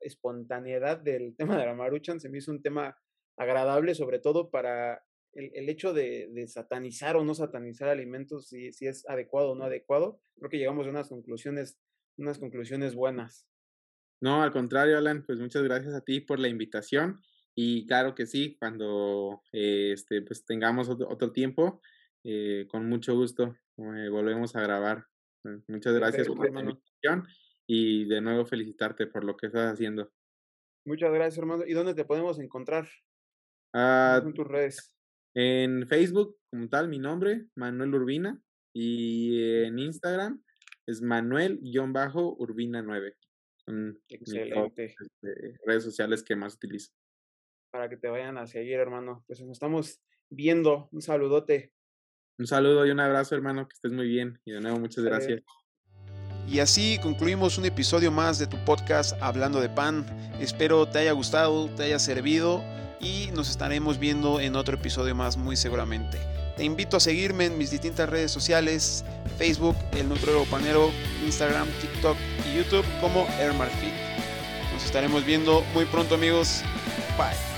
espontaneidad del tema de la maruchan, se me hizo un tema agradable, sobre todo para el, hecho de, satanizar o no satanizar alimentos, si, si es adecuado o no adecuado. Creo que llegamos a unas conclusiones, unas conclusiones buenas. No, al contrario, Alan, pues muchas gracias a ti por la invitación y claro que sí, cuando eh, este, pues tengamos otro, tiempo, eh, con mucho gusto eh, volvemos a grabar. Muchas gracias por la invitación y de nuevo felicitarte por lo que estás haciendo. Muchas gracias, hermano. ¿Y dónde te podemos encontrar? Ah, en tus redes. En Facebook, como tal, mi nombre, Manuel Urbina. Y en Instagram es Manuel-Urbina9. Son Excelente. Este, redes sociales que más utilizo para que te vayan a seguir, hermano. Pues nos estamos viendo. Un saludote. Un saludo y un abrazo, hermano. Que estés muy bien. Y de nuevo, muchas gracias. Y así concluimos un episodio más de tu podcast Hablando de Pan. Espero te haya gustado, te haya servido y nos estaremos viendo en otro episodio más muy seguramente. Te invito a seguirme en mis distintas redes sociales, Facebook, El Nutriólogo Panero, Instagram, TikTok y YouTube como Airmarfit. Nos estaremos viendo muy pronto amigos. Bye.